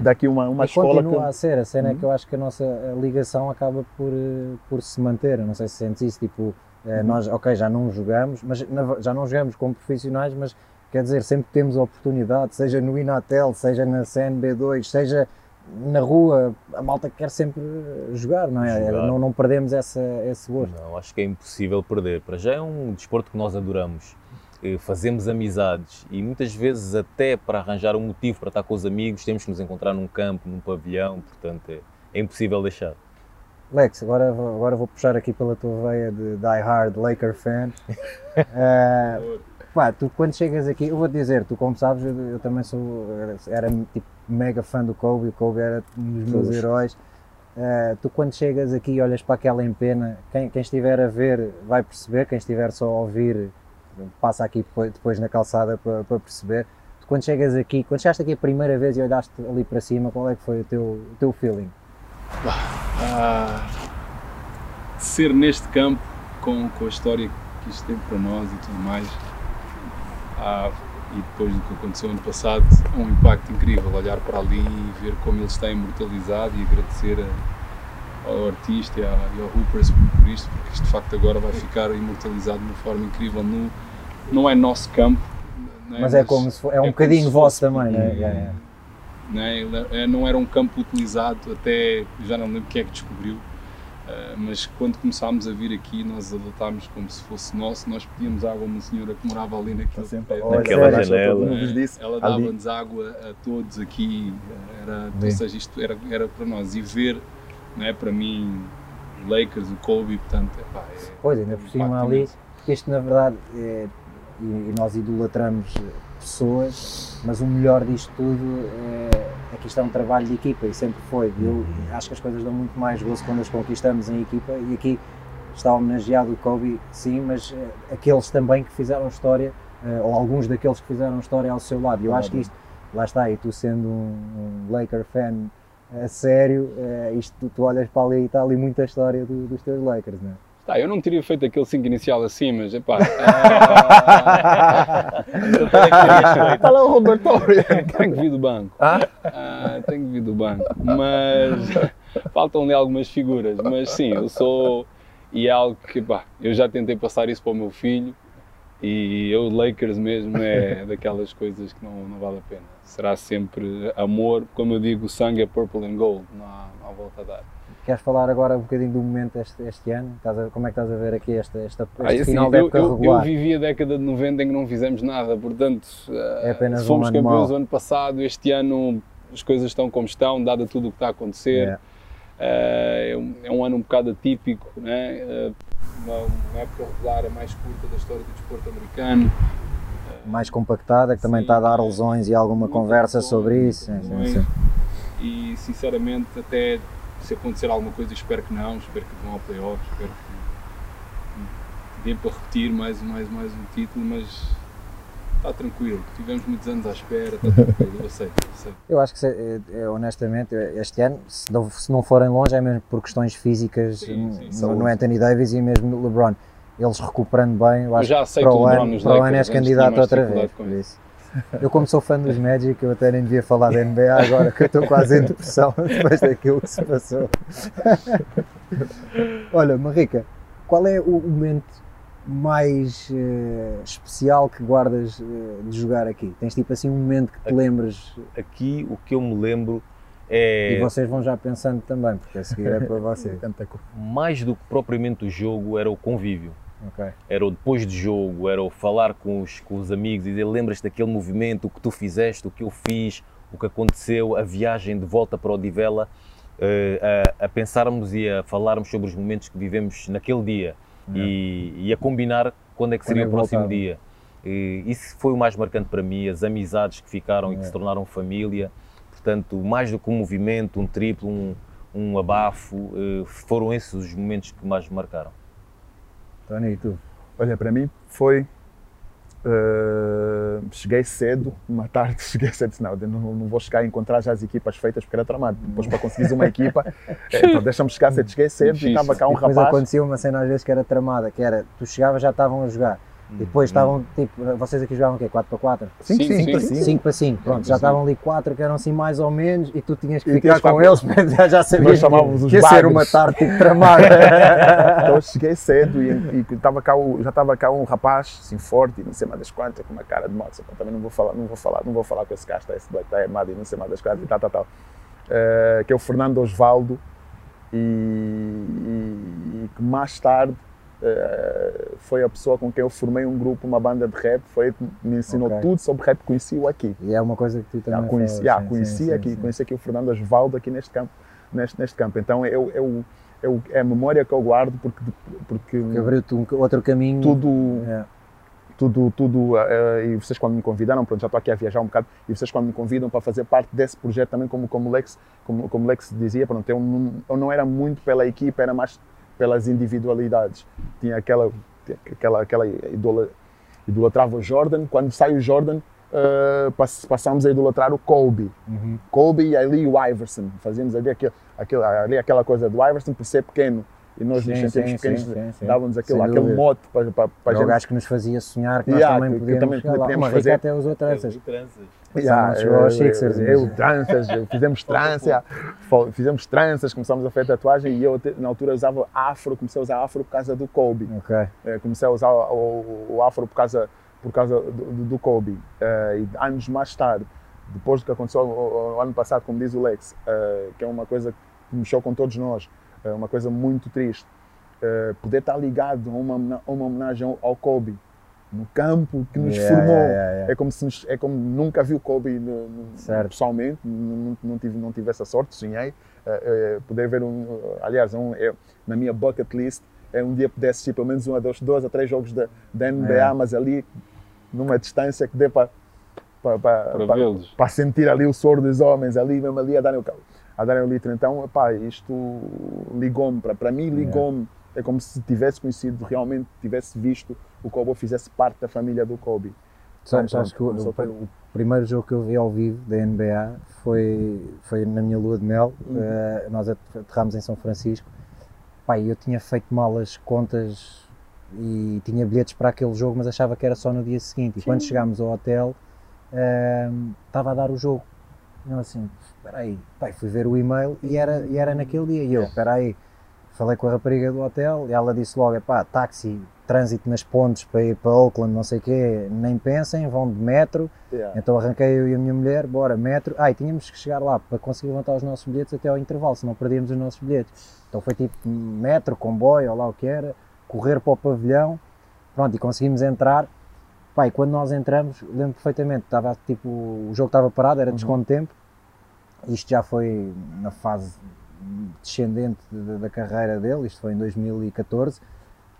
Speaker 3: daqui uma, uma
Speaker 2: E
Speaker 3: escola
Speaker 2: continua
Speaker 3: que. Uhum.
Speaker 2: a ser, a cena é que eu acho que a nossa ligação acaba por, eh, por se manter. Eu não sei se sentes isso, tipo, eh,
Speaker 3: Uhum.
Speaker 2: nós, ok, já não jogamos, mas já não jogamos como profissionais, mas quer dizer, sempre temos a oportunidade, seja no Inatel, seja na CNB2, seja na rua, a malta quer sempre eh, jogar, não é?
Speaker 4: Jogar.
Speaker 2: Não, não perdemos essa, esse gosto.
Speaker 4: Não, acho que é impossível perder. Para já é um desporto que nós adoramos. Eh, Fazemos amizades e muitas vezes até para arranjar um motivo para estar com os amigos temos que nos encontrar num campo, num pavilhão, portanto é, é impossível deixar.
Speaker 2: Lex, agora, agora vou puxar aqui pela tua veia de die hard Laker fan. Eh, pá, tu quando chegas aqui, eu vou dizer, tu como sabes, eu, eu também sou, era, tipo mega fã do Kobe, o Kobe era um dos meus heróis. Eh, tu quando chegas aqui e olhas para aquela empena, quem, quem estiver a ver vai perceber, quem estiver só a ouvir passa aqui depois, na calçada para, para perceber. Quando chegas aqui, quando chegaste aqui a primeira vez e olhaste ali para cima, qual é que foi o teu, o teu feeling?
Speaker 5: Ah, ser neste campo com, com a história que isto tem para nós e tudo mais ah, e depois do que aconteceu ano passado é um impacto incrível olhar para ali e ver como ele está imortalizado e agradecer a- ao artista e, à- e ao Hoopers por, por isto porque isto de facto agora vai ficar imortalizado de uma forma incrível no, não é nosso campo não
Speaker 2: Mas é como se for, é um
Speaker 5: como
Speaker 2: bocadinho vosso também, não é? Yeah.
Speaker 5: não, é? Ele é- não era um campo utilizado, até já não lembro quem é que descobriu, eh, mas quando começámos a vir aqui, nós adotámos como se fosse nosso. Nós pedíamos água a uma senhora que morava ali naquele
Speaker 3: sempre
Speaker 5: pé.
Speaker 3: Olha,
Speaker 4: Naquela
Speaker 3: sério,
Speaker 4: janela.
Speaker 5: Ela dava-nos água a todos aqui, era,
Speaker 2: Bem.
Speaker 5: ou seja, isto era, era para nós. E ver, não é, para mim, o Lakers, o Kobe, portanto, epá, é,
Speaker 2: Pois, ainda por cima ali,
Speaker 5: imenso.
Speaker 2: isto na verdade, é, e, e nós idolatramos pessoas, mas o melhor disto tudo é, é que isto é um trabalho de equipa e sempre foi. Eu acho que as coisas dão muito mais gozo quando as conquistamos em equipa e aqui está homenageado o Kobe, sim, mas eh, aqueles também que fizeram história, eh, ou alguns daqueles que fizeram história ao seu lado. Eu acho que isto, lá está, e tu sendo um, um Laker fan a sério, eh, isto tu, tu olhas para ali e está ali muita história do- dos teus Lakers, não é?
Speaker 5: Tá, eu não teria feito aquele 5 inicial assim, mas epá, ah,
Speaker 3: Está lá o Robertório.
Speaker 5: tenho que vir do banco.
Speaker 3: Ah?
Speaker 5: Ah, tenho que vir do banco. Mas faltam ali algumas figuras. Mas sim, eu sou. E é algo que, pá, eu já tentei passar isso para o meu filho. E eu, Lakers mesmo, é daquelas coisas que não, não vale a pena. Será sempre amor. Como eu digo, o sangue é purple and gold. Não há, não há volta a dar.
Speaker 2: Queres falar agora um bocadinho do momento este, este ano? Estás a- como é que estás a ver aqui esta, esta,
Speaker 5: Ah, assim,
Speaker 2: final
Speaker 5: eu,
Speaker 2: época
Speaker 5: eu, eu
Speaker 2: regular?
Speaker 5: vivi a década de 90 em que não fizemos nada, portanto,
Speaker 2: É apenas
Speaker 5: fomos
Speaker 2: um
Speaker 5: campeões o ano passado, este ano as coisas estão como estão, dado tudo o que está a acontecer.
Speaker 2: Yeah.
Speaker 5: Eh, É, um, é um ano um bocado atípico, né? Eh, uma, uma época regular a mais curta da história do desporto americano.
Speaker 2: Mais compactada, que também
Speaker 5: Sim.
Speaker 2: está a dar lesões e alguma conversa sobre isso. Sim, sim.
Speaker 5: E sinceramente, até se acontecer alguma coisa, espero que não, espero que vão ao playoff, espero que, dê para repetir mais, mais, mais um título, mas está tranquilo. Tivemos muitos anos à espera, está tranquilo, eu aceito, eu aceito.
Speaker 2: Eu acho que, eh, eh, honestamente, este ano, se não, se não forem longe, é mesmo por questões físicas
Speaker 5: Sim, sim,
Speaker 2: no-
Speaker 3: saúde.
Speaker 2: no, Anthony Davis e mesmo no LeBron. Eles recuperando bem, eu
Speaker 5: Eu
Speaker 2: acho
Speaker 5: já
Speaker 2: que para o ano, para o ano és candidato outra vez. Por isso. Eu, como sou fã dos Magic, eu até nem devia falar da NBA agora, que eu estou quase em depressão depois daquilo que se passou. Olha, Marrica, qual é o momento mais eh, especial que guardas eh, de jogar aqui? Tens tipo assim um momento que te lembres
Speaker 4: Aqui o que eu me lembro é
Speaker 2: e vocês vão já pensando também, porque a seguir é para
Speaker 3: coisa.
Speaker 4: mais do que propriamente o jogo, era o convívio.
Speaker 2: Ok.
Speaker 4: Era o depois de jogo, era o falar com os, com os amigos e dizer lembras-te daquele movimento, o que tu fizeste, o que eu fiz, o que aconteceu, a viagem de volta para Odivela, eh, a, a pensarmos e a falarmos sobre os momentos que vivemos naquele dia e, e a combinar quando é que seria
Speaker 2: é
Speaker 4: o próximo dia. E isso foi o mais marcante para mim, as amizades que ficaram e que
Speaker 2: É.
Speaker 4: se tornaram família. portanto, mais do que um movimento, um triplo, um, um abafo, eh, foram esses os momentos que mais me marcaram.
Speaker 2: Tony, e tu?
Speaker 3: Olha, para mim foi. eh, cheguei cedo, uma tarde cheguei cedo, não, eu não, não vou chegar a encontrar já as equipas feitas porque era tramado. Depois, para conseguires uma equipa, eh, então deixa-me chegar cedo. Cheguei cedo e
Speaker 5: Difícil.
Speaker 3: estava cá um
Speaker 2: e depois
Speaker 3: rapaz.
Speaker 2: acontecia uma cena às vezes que era tramada, que era, tu chegavas já estavam a jogar, e depois estavam, tipo, vocês aqui jogavam o quê? 4 para 4?
Speaker 3: Sim,
Speaker 5: Sim,
Speaker 3: sim,
Speaker 5: sim,
Speaker 3: sim,
Speaker 5: sim.
Speaker 3: sim.
Speaker 2: 5 para 5, pronto,
Speaker 5: para
Speaker 2: já estavam ali 4 que eram assim mais ou menos e tu tinhas que
Speaker 3: E
Speaker 2: ficar
Speaker 3: tinhas
Speaker 2: com eles, mas já, já sabias que,
Speaker 3: os
Speaker 2: que ia ser uma tarde tipo tramada.
Speaker 3: Então eu cheguei cedo e, e tava cá o- já estava cá um rapaz, assim, forte, e não sei mais das quantas, com uma cara de "Pá, Também não vou falar, não vou falar, não vou falar com esse gajo, tá, esse black tá armado e não sei mais das quantas e tal, tal, tal. Eh, que é o Fernando Osvaldo e, e- e que mais tarde foi a pessoa com quem eu formei um grupo, uma banda de rap, foi que me ensinou
Speaker 2: Ok.
Speaker 3: tudo sobre rap, conheci-o aqui.
Speaker 2: e é uma coisa que tu também
Speaker 3: conheci,
Speaker 2: falas,
Speaker 3: já,
Speaker 2: sim,
Speaker 3: conheci
Speaker 2: sim,
Speaker 3: aqui,
Speaker 2: sim.
Speaker 3: conheci aqui o Fernando Osvaldo aqui neste campo, neste, neste campo. Então é, o- é, o- é, a memória que eu guardo porque, porque
Speaker 2: Que abriu-te um outro caminho.
Speaker 3: tudo,
Speaker 2: É.
Speaker 3: tudo, tudo, eh, e vocês quando me convidaram, pronto, já estou aqui a viajar um bocado, e vocês quando me convidam para fazer parte desse projeto também, como, como, Lex, como, como Lex dizia, pronto, eu não, eu não era muito pela equipa, era mais pelas individualidades. Tinha aquela, aquela, aquela idola, idolatrava o Jordan, quando sai o Jordan, pass- passamos a idolatrar o Kobe.
Speaker 2: Uhum.
Speaker 3: Kobe e ali o Iverson, fazíamos ali, aquele, aquele, ali aquela coisa do Iverson por ser pequeno, e nós nos
Speaker 2: Sim,
Speaker 3: sentíamos
Speaker 2: sim,
Speaker 3: pequenos, dávamos aquele, aquele mote para, para, para a
Speaker 2: É o
Speaker 3: gente
Speaker 2: gajo que nos fazia sonhar que
Speaker 3: Yeah,
Speaker 2: nós também
Speaker 3: que- que
Speaker 2: podíamos
Speaker 3: também
Speaker 2: chegar lá.
Speaker 3: podíamos
Speaker 2: Uma rica
Speaker 3: fazer.
Speaker 2: até usou tranças.
Speaker 3: Yeah,
Speaker 2: aos
Speaker 3: eu- Eu,
Speaker 2: mas-
Speaker 3: tranças, eu- fizemos trança, fizemos tranças, começámos a fazer tatuagem e eu na altura usava afro, comecei a usar afro por causa do Kobe.
Speaker 2: Ok.
Speaker 3: Eh, comecei a usar o, o afro por causa, por causa do, do- Kobe. Eh, e anos mais tarde, depois do que aconteceu o, o- o ano passado, como diz o Lex, que é uma coisa que mexeu com todos nós, é uma coisa muito triste, poder estar ligado a uma, uma homenagem ao- ao Kobe, no campo que nos
Speaker 2: Yeah,
Speaker 3: formou.
Speaker 2: yeah, yeah.
Speaker 3: É como se nos- é como nunca vi o Kobe no- no- pessoalmente, não, não, tive, não tive essa sorte, sonhei. eh, eh, poder ver um, aliás, um, é, na minha bucket list, é um dia poder assistir pelo menos um a dois, dois a três jogos da, da NBA, mas ali numa distância que dê para para, sentir ali o soro dos homens, ali mesmo ali a darem o, a darem o litro. Então, epá, isto ligou-me, para, para mim ligou-me. É como se tivesse conhecido, realmente tivesse visto o Kobe ou fizesse parte da família do Kobe.
Speaker 2: Sabes,
Speaker 3: Então,
Speaker 2: sabes que o, o- primeiro jogo que eu vi ao vivo da NBA foi, foi na minha lua de mel.
Speaker 3: Uhum.
Speaker 2: Eh, nós aterramos em São Francisco. Pai, eu tinha feito mal as contas e tinha bilhetes para aquele jogo, mas achava que era só no dia seguinte. E quando chegámos ao hotel, ehm, estava a dar o jogo. Eu assim, espera aí, pai, fui ver o e-mail e era, e era naquele dia. E eu, espera aí, falei com a rapariga do hotel e ela disse logo, pá, táxi, trânsito nas pontes para ir para Oakland, não sei o quê, nem pensem, vão de metro.
Speaker 3: Yeah.
Speaker 2: Então arranquei eu e a minha mulher, bora, metro. Ah, e tínhamos que chegar lá para conseguir levantar os nossos bilhetes até ao intervalo, senão perdíamos os nossos bilhetes. Então foi tipo metro, comboio, ou lá o que era, correr para o pavilhão, pronto, e conseguimos entrar. Pá, e quando nós entramos, lembro perfeitamente, estava tipo, o jogo estava parado, era desconto de tempo. Isto já foi na fase descendente da, da carreira dele, isto foi em 2014.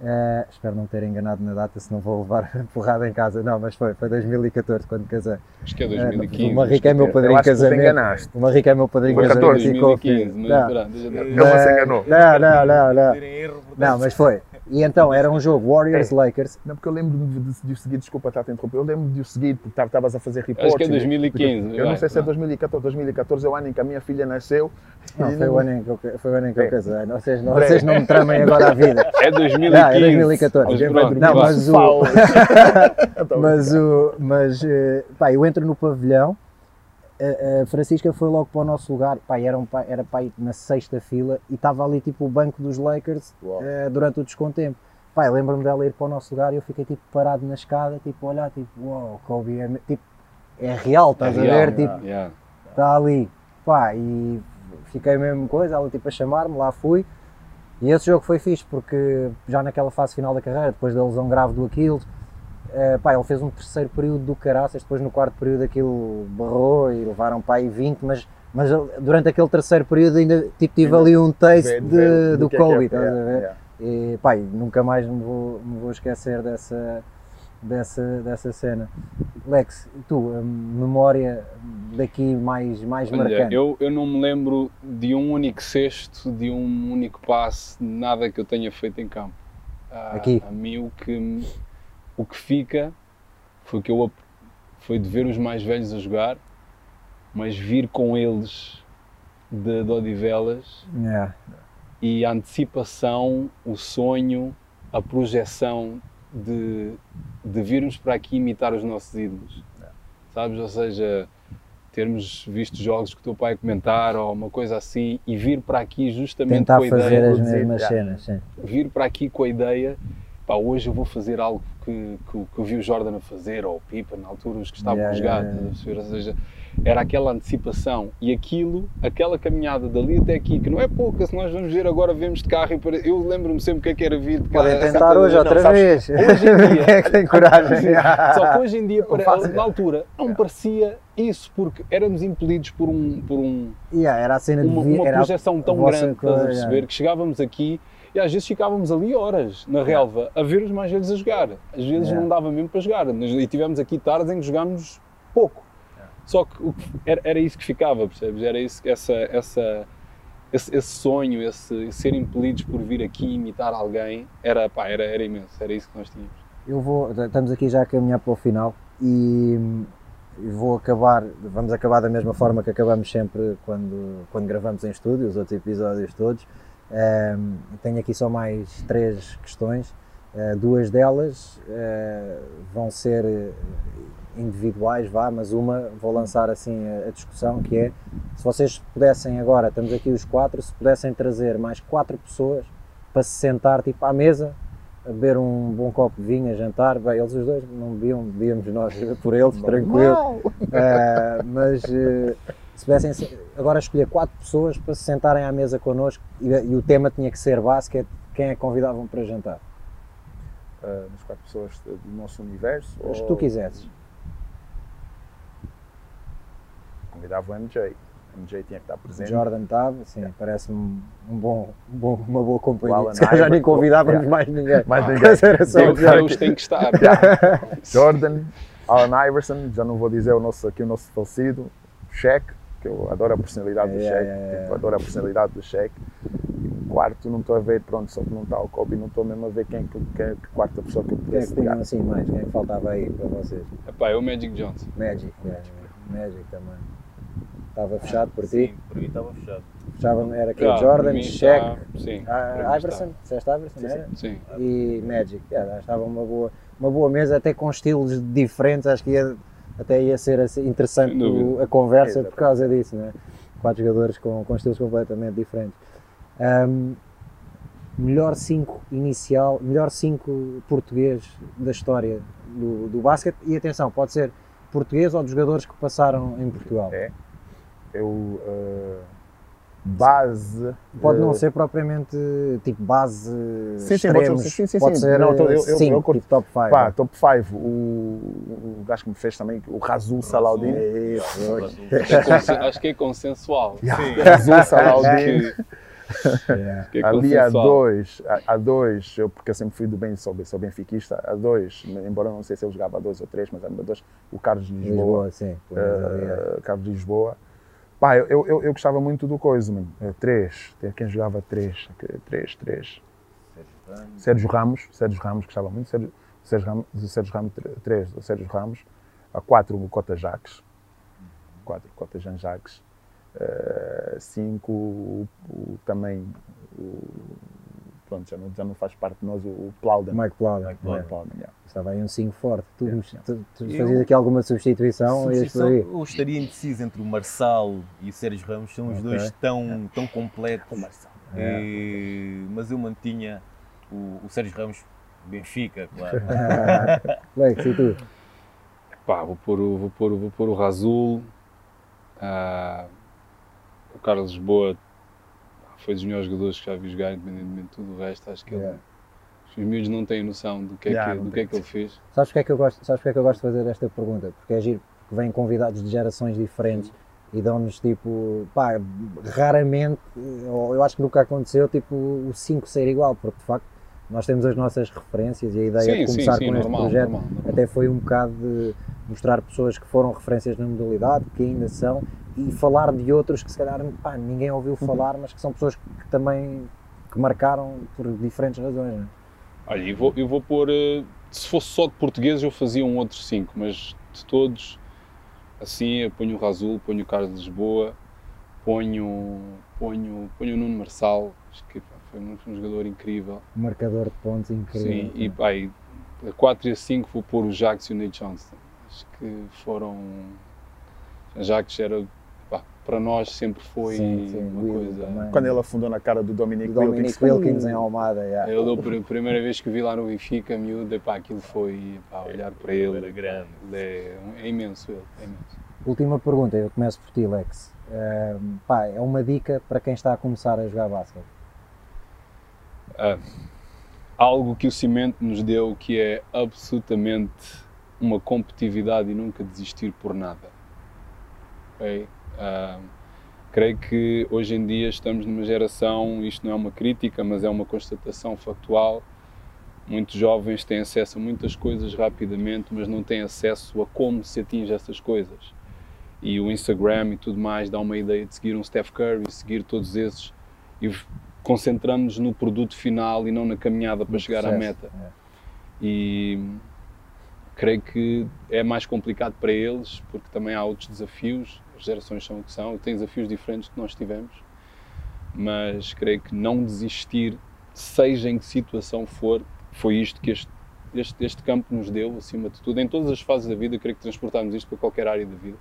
Speaker 2: Eh, espero não ter enganado na data, senão vou levar porrada em casa. Não, mas foi, foi 2014 quando casei.
Speaker 5: Acho que é
Speaker 2: Eh,
Speaker 5: 2015.
Speaker 2: o Marrico é meu
Speaker 3: Eu
Speaker 2: padrinho de casamento.
Speaker 3: enganaste.
Speaker 2: O Marrico é meu padrinho de
Speaker 3: Foi
Speaker 2: casamento.
Speaker 3: 14,
Speaker 2: e com o
Speaker 5: 2015,
Speaker 2: filho.
Speaker 5: mas
Speaker 2: Não.
Speaker 5: pronto, deixa estar.
Speaker 3: Ele não se enganou.
Speaker 2: Não, não, não, não. Não, mas foi. E então, era um jogo Warriors-Lakers.
Speaker 3: Não, porque eu lembro de, de, de o seguir, desculpa estar a te interromper, eu lembro de o seguir, porque tava- estavas a fazer reportes.
Speaker 5: Acho que é 2015.
Speaker 3: Eu não sei se é
Speaker 5: vai.
Speaker 3: 2014, 2014 é o ano em que a minha filha nasceu.
Speaker 2: Não, foi o ano em que eu, foi o ano em que eu
Speaker 3: É.
Speaker 2: casei. Vocês não, vocês não me tramem agora a vida.
Speaker 5: É 2015.
Speaker 2: Não, é 2014.
Speaker 5: Mas pronto,
Speaker 2: Não, mas o-.
Speaker 3: Então,
Speaker 2: Mas, o, mas eh, pá, eu entro no pavilhão, a, a Francisca foi logo para o nosso lugar, pá, era, um, pá, era pá, na sexta fila e estava ali tipo o banco dos Lakers eh, durante o descontempo. Pá, eu lembro-me dela ir para o nosso lugar e eu fiquei tipo parado na escada, tipo a olhar, tipo, uau, Kobe é, tipo, é real, estás
Speaker 5: É
Speaker 2: a
Speaker 5: real,
Speaker 2: ver? Tipo,
Speaker 5: yeah.
Speaker 2: está ali. Pá, e fiquei mesmo coisa, ela tipo a chamar-me, lá fui. E esse jogo foi fixe porque já naquela fase final da carreira, depois da lesão grave do Aquiles, eh, pá, ele fez um terceiro período do caraças, depois no quarto período aquilo barrou e levaram para aí 20, mas, mas durante aquele terceiro período ainda tipo, tive
Speaker 3: Ainda
Speaker 2: ali um taste de, do
Speaker 3: que é é.
Speaker 2: Kobe, estás a
Speaker 3: Yeah,
Speaker 2: ver?
Speaker 3: yeah.
Speaker 2: E pá, nunca mais me vou, me vou esquecer dessa, dessa, dessa cena. Lex, tu, a memória daqui mais, mais
Speaker 5: Olha,
Speaker 2: marcante?
Speaker 5: eu, eu não me lembro de um único cesto, de um único passe, nada que eu tenha feito em campo. Ah,
Speaker 2: Aqui?
Speaker 5: A mim o que, me- o que fica foi que eu foi de ver os mais velhos a jogar, mas vir com eles de, de Odivelas
Speaker 2: Yeah.
Speaker 5: e a antecipação, o sonho, a projeção de, de virmos para aqui imitar os nossos ídolos. Sabes? Ou seja, termos visto jogos que o teu pai comentar ou uma coisa assim e vir para aqui justamente
Speaker 2: Tentar
Speaker 5: com a
Speaker 2: fazer
Speaker 5: ideia,
Speaker 2: as
Speaker 3: produzir,
Speaker 2: mesmas
Speaker 3: yeah.
Speaker 2: cenas, sim.
Speaker 5: vir para aqui com a ideia, pá, hoje eu vou fazer algo que, que, que eu vi o Jordan a fazer, ou o Pipa, na altura, os que estavam
Speaker 2: Yeah,
Speaker 5: jogar,
Speaker 2: yeah, yeah.
Speaker 5: ou seja, era aquela antecipação e aquilo, aquela caminhada dali até aqui, que não é pouca, se nós vamos ver agora, vemos de carro e eu lembro-me sempre o que é que era vir de carro.
Speaker 2: Podem tentar
Speaker 5: coisa,
Speaker 2: hoje
Speaker 5: não,
Speaker 2: outra
Speaker 5: sabes?
Speaker 2: vez.
Speaker 5: Hoje em dia-
Speaker 2: é que tem coragem?
Speaker 5: Só que hoje em dia,
Speaker 3: fácil.
Speaker 5: na altura, não parecia isso, porque éramos impelidos por um, por um,
Speaker 2: Yeah, era a cena de
Speaker 5: uma,
Speaker 2: vir,
Speaker 5: uma projeção tão grande, estás a
Speaker 2: coisa,
Speaker 5: perceber, que chegávamos aqui e às vezes ficávamos ali horas na relva a ver os mais velhos a jogar. Às vezes não dava mesmo para jogar. E tivemos aqui tardes em que jogámos pouco. Só que era, era isso que ficava, percebes? Era isso, essa, essa, esse, esse sonho, esse ser impelidos por vir aqui imitar alguém, era, pá, era, era imenso. Era isso que nós tínhamos.
Speaker 2: Eu vou, estamos aqui já a caminhar para o final e vou acabar, vamos acabar da mesma forma que acabamos sempre quando, quando gravamos em estúdio, os outros episódios todos. Hum, tenho aqui só mais três questões. Uh, duas delas uh, vão ser uh, individuais, vá, mas uma vou lançar assim a, a discussão que é se vocês pudessem agora, estamos aqui os quatro, se pudessem trazer mais quatro pessoas para se sentar tipo à mesa a beber um bom copo de vinho, a jantar. Bem, eles os dois não bebiam, bebíamos nós por eles, tranquilo. Eh, mas se pudessem se- agora escolher quatro pessoas para se sentarem à mesa connosco e, e o tema tinha que ser basquete, quem é que convidavam para jantar?
Speaker 3: Ah, das quatro pessoas do nosso universo.
Speaker 2: Os que
Speaker 3: ou
Speaker 2: tu quisesses.
Speaker 3: Convidava o MJ. O MJ tinha que estar presente.
Speaker 2: Jordan estava, sim, parece-me um bom, um bom- uma boa companhia.
Speaker 3: Alan
Speaker 2: Se calhar já nem convidávamos
Speaker 3: Yeah.
Speaker 2: mais ninguém.
Speaker 3: Mais ninguém.
Speaker 2: Mas era só
Speaker 5: Deus,
Speaker 2: o Jordan.
Speaker 5: Deus tem que estar.
Speaker 3: Jordan, Allen Iverson, já não vou dizer o nosso, aqui o nosso falecido, Shaq, que eu adoro a personalidade do
Speaker 2: Yeah, yeah.
Speaker 3: tipo, adoro a personalidade do. E o quarto não estou a ver, pronto, só que não está o Kobe, não estou mesmo a ver quem, que- que, que quarta pessoa que eu
Speaker 2: Quem é
Speaker 3: pudesse
Speaker 2: que tinham assim mais? Quem é que faltava aí para vocês?
Speaker 5: Epá, é o Magic Johnson.
Speaker 2: Magic, Magic, Magic também. Estava fechado por ti?
Speaker 4: Sim, por mim estava fechado.
Speaker 2: Fechava, era aqui
Speaker 5: Ah, para
Speaker 2: Jordan, Shaq,
Speaker 5: está- sim,
Speaker 2: ah, Iverson, disseste Iverson, era?
Speaker 5: está. Sim.
Speaker 2: E Magic, yeah, que estava uma boa, uma boa mesa, até com estilos diferentes, acho que ia, até ia ser assim, interessante a conversa
Speaker 3: Exatamente.
Speaker 2: por causa disso, né? quatro jogadores com, com estilos completamente diferentes. Ahm, melhor 5 inicial, melhor 5 português da história do, do basquete e atenção, pode ser português ou de jogadores que passaram em Portugal.
Speaker 3: É. Eu, ah, base...
Speaker 2: Pode não
Speaker 3: ah,
Speaker 2: ser propriamente tipo base
Speaker 3: Sim, sim,
Speaker 2: extremos,
Speaker 3: sim, sim,
Speaker 2: pode
Speaker 3: sim.
Speaker 2: ser
Speaker 3: Não, eu- eu- eu-
Speaker 2: cinco,
Speaker 3: eu curto-
Speaker 2: tipo top 5.
Speaker 3: Pá, top 5, o, o gajo que me fez também, o Razul Salaudin.
Speaker 5: É consen- acho que é consensual.
Speaker 3: Razul Salaudin.
Speaker 2: Yeah.
Speaker 5: é
Speaker 3: Ali há dois, há, dois, eu, porque eu sempre fui do bem, sou, bem- sou benfiquista, há dois, embora não sei se eu jogava a dois ou três, mas há dois, o Carlos de Lisboa,
Speaker 2: Lisboa, sim. é.
Speaker 3: eh, Carlos de Lisboa. Pá, eu, eu, eu, gostava muito do coisa, mano. Eh, três, tem quem jogava três, três, três. Sérgio Ramos, Sérgio Ramos, gostava muito, Sérgio, Sérgio Ramos, Sérgio Ramos, tr- três, Sérgio Ramos. A quatro, o Cota Jacques, quatro, Cota Jean Jacques. Eh, cinco, o, o- também, o, pronto, já não, já não faz parte de nós, o, o Plauden.
Speaker 2: Mike Plowden.
Speaker 3: Mike
Speaker 2: é.
Speaker 3: Plauden, yeah.
Speaker 2: Estava aí um 5 forte. Tu,
Speaker 3: Yeah,
Speaker 2: tu, tu
Speaker 4: Eu-
Speaker 2: fazias aqui alguma substituição?
Speaker 4: Substituição, eu estaria indeciso entre o Marçal e o Sérgio Ramos, são os
Speaker 2: Ok.
Speaker 4: dois tão, tão completos.
Speaker 2: É.
Speaker 4: E- mas eu mantinha o, o Sérgio Ramos Benfica, claro.
Speaker 2: Lex, e tu?
Speaker 5: Pá, vou pôr o, vou pôr, o- vou pôr o Razul. ah, o Carlos Lisboa foi dos melhores jogadores que já vi jogar, independentemente de tudo o resto. Acho que ele-
Speaker 2: Yeah.
Speaker 5: os meus miúdos não têm noção do que é,
Speaker 3: Yeah,
Speaker 5: que, do que, é que ele fez.
Speaker 2: Sabes porque, é que eu gosto, sabes porque é que eu gosto de fazer esta pergunta? Porque é giro, porque vêm convidados de gerações diferentes e dão-nos tipo, pá, raramente, ou eu acho que nunca aconteceu, tipo, o 5 ser igual, porque de facto nós temos as nossas referências e a ideia
Speaker 5: Sim,
Speaker 2: de
Speaker 5: sim,
Speaker 2: começar
Speaker 5: sim,
Speaker 2: com este
Speaker 5: normal,
Speaker 2: projeto
Speaker 5: normal, normal.
Speaker 2: até foi um bocado de mostrar pessoas que foram referências na modalidade, que ainda são, e falar de outros que se calhar pá, ninguém ouviu
Speaker 5: Uhum.
Speaker 2: falar, mas que são pessoas que também que marcaram por diferentes razões. não é?
Speaker 5: Olha, eu vou, eu vou pôr. eh, Se fosse só de português, eu fazia um outro cinco, mas de todos, assim, eu ponho o Razul, ponho o Carlos de Lisboa, ponho, ponho, ponho o Nuno Marçal, acho que pá, foi um, um jogador incrível.
Speaker 2: Um marcador de pontos incrível.
Speaker 5: Sim, e pá, e a 4 e a 5 vou pôr o Jacques e o Nate Johnston. Acho que foram. Jacques era. Para nós sempre foi
Speaker 2: Sim, sim,
Speaker 5: uma coisa.
Speaker 2: também.
Speaker 3: Quando ele afundou na cara do Dominic,
Speaker 2: Dominic Wilkins em Almada. yeah.
Speaker 5: Eu, da pr- primeira vez que vi lá no Benfica, miúdo, epá, aquilo foi pá, olhar para ele.
Speaker 4: Era grande.
Speaker 5: Ele é, é imenso, ele, é imenso.
Speaker 2: Última pergunta, eu começo por ti, Lex. Ahm, pá, é uma dica para quem está a começar a jogar basquete.
Speaker 5: Ah, algo que o Cimento nos deu que é absolutamente uma competitividade e nunca desistir por nada. Ok? Ah, creio que hoje em dia estamos numa geração, isto não é uma crítica, mas é uma constatação factual. Muitos jovens têm acesso a muitas coisas rapidamente, mas não têm acesso a como se atinge essas coisas. E o Instagram e tudo mais dá uma ideia de seguir um Steph Curry, seguir todos esses e concentramos-nos no produto final e não na caminhada para chegar à meta.
Speaker 2: é.
Speaker 5: E creio que é mais complicado para eles, porque também há outros desafios, as gerações são o que são, têm desafios diferentes que nós tivemos, mas creio que não desistir, seja em que situação for, foi isto que este, este, este campo nos deu, acima de tudo, em todas as fases da vida, creio que transportámos isto para qualquer área da vida.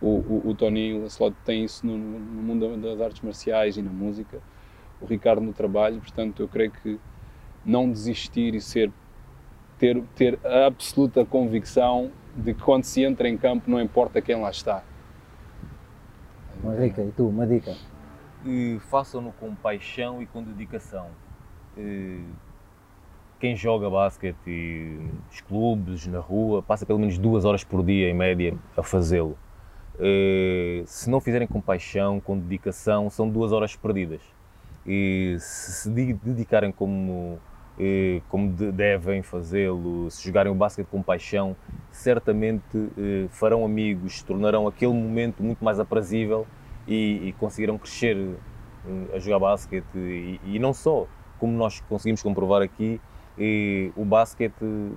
Speaker 5: O, o, o Tony Lancelot têm isso no, no mundo das artes marciais e na música, o Ricardo no trabalho, portanto eu creio que não desistir e ser ter, ter a absoluta convicção de que quando se entra em campo não importa quem lá está.
Speaker 2: Uma dica, e tu, uma dica.
Speaker 4: E façam-no com paixão e com dedicação. E Quem joga basquete nos clubes, na rua, passa pelo menos duas horas por dia, em média, a fazê-lo. E Se não fizerem com paixão, com dedicação, são duas horas perdidas. E se se de- dedicarem como, eh, como de- devem fazê-lo, se jogarem o basquete com paixão, certamente eh, farão amigos, tornarão aquele momento muito mais aprazível e, e conseguirão crescer eh, a jogar basquete. E, e não só, como nós conseguimos comprovar aqui, eh, o basquete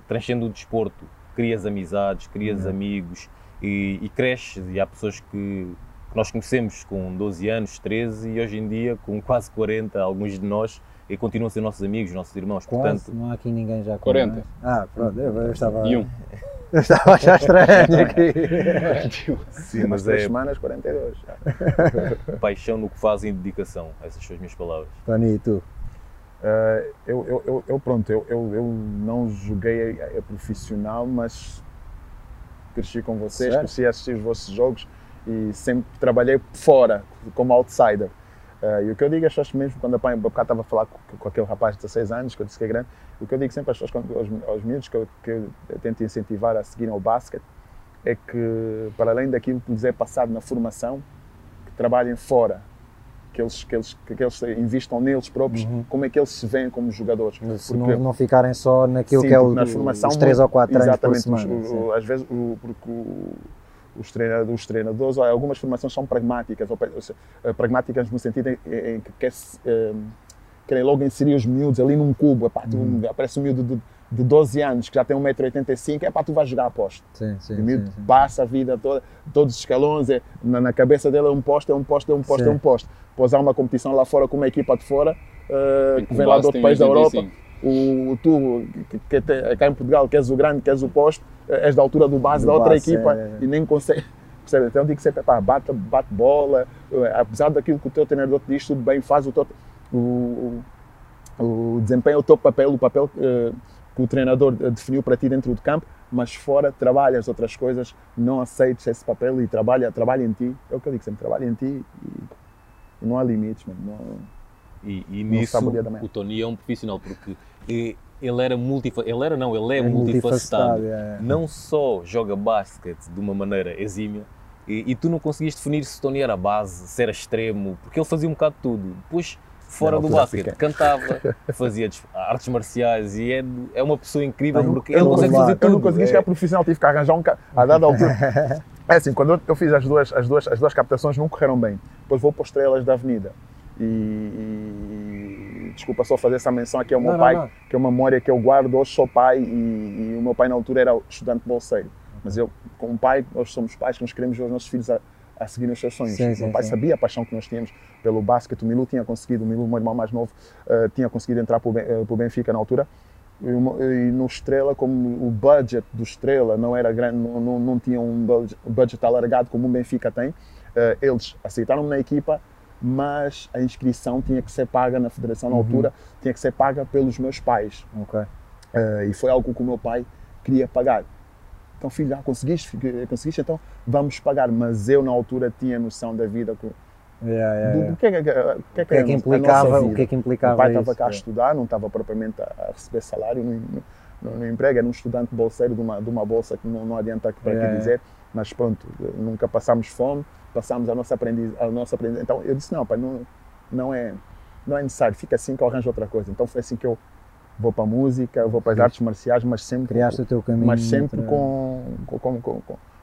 Speaker 4: transcende o desporto, crias amizades, crias amigos e, e cresces. E há pessoas que, que nós conhecemos com 12 anos, 13 e hoje em dia com quase 40, alguns de nós e continuam a ser nossos amigos, nossos irmãos,
Speaker 2: Quase,
Speaker 4: portanto
Speaker 2: não há aqui ninguém já com
Speaker 5: 40.
Speaker 2: mais. Ah, pronto, eu, eu estava,
Speaker 5: E um.
Speaker 2: eu estava a achar estranho aqui.
Speaker 4: sim,
Speaker 3: Mas
Speaker 4: é
Speaker 3: semanas, 42. já.
Speaker 4: paixão no que fazem e dedicação, essas são as minhas palavras.
Speaker 2: Tony, e tu?
Speaker 3: Eh, eu, eu, eu, eu, pronto, eu, eu, eu não joguei a, a profissional, mas cresci com vocês,
Speaker 2: Certo.
Speaker 3: cresci a assistir os vossos jogos e sempre trabalhei fora, como outsider. Eh, e o que eu digo às pessoas mesmo, quando a pai, há bocado estava a falar com, com aquele rapaz de 16 anos, que eu disse que é grande, o que eu digo sempre às pessoas, aos, aos miúdos, que eu, que eu tento incentivar a seguirem o basquete, é que, para além daquilo que lhes é passado na formação, que trabalhem fora, que eles, que eles, que eles investam neles próprios, como é que eles se veem como jogadores.
Speaker 2: Se não, não ficarem só naquilo
Speaker 3: Sim,
Speaker 2: que é o,
Speaker 3: porque na formação,
Speaker 2: os 3 ou 4 anos por
Speaker 3: os-
Speaker 2: semana.
Speaker 3: o- às vezes, o- porque o- os treinadores, os treinadores, olha, algumas formações são pragmáticas, ou, ou seja, eh, pragmáticas no sentido em, em que quer querem logo inserir os miúdos ali num cubo, epá, tu,
Speaker 2: Uhum.
Speaker 3: aparece um miúdo de, de 12 anos que já tem 1,85m, é pá, tu vais jogar a posto.
Speaker 2: Sim, sim,
Speaker 3: O miúdo
Speaker 2: sim, sim.
Speaker 3: passa a vida toda, todos os escalões, é, na, na cabeça dele é um posto, é um posto, é um posto,
Speaker 2: Sim.
Speaker 3: é um posto. Depois há uma competição lá fora com uma equipa de fora, eh,
Speaker 5: Em
Speaker 3: que vem lá do outro país da Europa,
Speaker 5: 85.
Speaker 3: O, tu, que, que cá em Portugal, que és o grande, que és o posto, eh, és da altura do base
Speaker 2: Do
Speaker 3: da outra
Speaker 2: base,
Speaker 3: equipa
Speaker 2: é.
Speaker 3: e nem consegue. Percebe? Então eu digo sempre, pá, bate, bate bola, eh, apesar daquilo que o teu treinador te diz, tudo bem, faz o teu. O, o, o desempenho é o teu papel, o papel eh, que o treinador definiu para ti dentro do campo, mas fora trabalhas outras coisas, não aceites esse papel e trabalha, trabalha em ti. É o que eu digo sempre, trabalha em ti e, e não há limites, mano. Não,
Speaker 4: E, e
Speaker 3: Não
Speaker 4: nisso
Speaker 3: o
Speaker 4: Tony é um profissional porque ele era multifacetado, ele era não, ele é,
Speaker 2: É
Speaker 4: multifacetado.
Speaker 2: multifacetado, é.
Speaker 4: Não só joga basquete de uma maneira exímia e, e tu não conseguias definir se Tony era base, se era extremo, porque ele fazia um bocado de tudo. Depois fora
Speaker 3: Na
Speaker 4: do basquete, cantava, fazia artes marciais e é, é uma pessoa incrível
Speaker 2: Bem,
Speaker 4: porque
Speaker 2: eu
Speaker 4: ele
Speaker 2: não
Speaker 4: consegue fazer
Speaker 3: Eu
Speaker 4: tudo.
Speaker 3: não consegui
Speaker 4: É-
Speaker 3: chegar profissional, tive que arranjar um. A dada altura. É assim, quando eu- eu fiz as duas, as duas, as duas captações não correram bem. Depois vou para Estrelas da Avenida. E, e- desculpa só fazer essa menção aqui ao meu
Speaker 2: Não, não,
Speaker 3: pai,
Speaker 2: não.
Speaker 3: que é uma memória que eu guardo. Hoje sou pai e, e o meu pai na altura era estudante bolseiro. Mas eu, como pai, nós somos pais que nós queremos ver os nossos filhos a, a seguir nos seus sonhos.
Speaker 2: Sim,
Speaker 3: meu pai
Speaker 2: sim.
Speaker 3: sabia a paixão que nós tínhamos pelo basquete. O Milu tinha conseguido, o Milu, meu irmão mais novo, eh, tinha conseguido entrar para o eh, Benfica na altura. E e no Estrela, como o budget do Estrela não era grande, não, não, não tinha um budget, alargado como o Benfica tem, eh, eles aceitaram-me na equipa, mas a inscrição tinha que ser paga na federação na altura, tinha que ser paga pelos meus pais.
Speaker 2: Ok.
Speaker 3: Eh, e foi algo que o meu pai queria pagar. Então, filho, ah, conseguiste, conseguiste, então vamos pagar. Mas eu, na altura, tinha noção da vida, que-
Speaker 2: Yeah, yeah,
Speaker 3: do,
Speaker 2: yeah.
Speaker 3: do que, é que, o que, é
Speaker 2: O que é que implicava, o que é que
Speaker 3: O
Speaker 2: implicava
Speaker 3: pai
Speaker 2: isso?
Speaker 3: estava cá a estudar, não estava propriamente a receber salário no, no, no emprego, era um estudante bolseiro de uma, de uma bolsa que não, não adianta para
Speaker 2: Yeah,
Speaker 3: que dizer, mas pronto, nunca passámos fome, passámos a nossa aprendiz, a nossa aprendiz. Então eu disse: não, pai, não, não, é, não é necessário, fica assim que eu arranjo outra coisa. Então foi assim que eu vou para a música, vou para as artes marciais, mas sempre,
Speaker 2: Criaste o teu caminho.
Speaker 3: mas sempre
Speaker 2: noutra-
Speaker 3: com, com, com,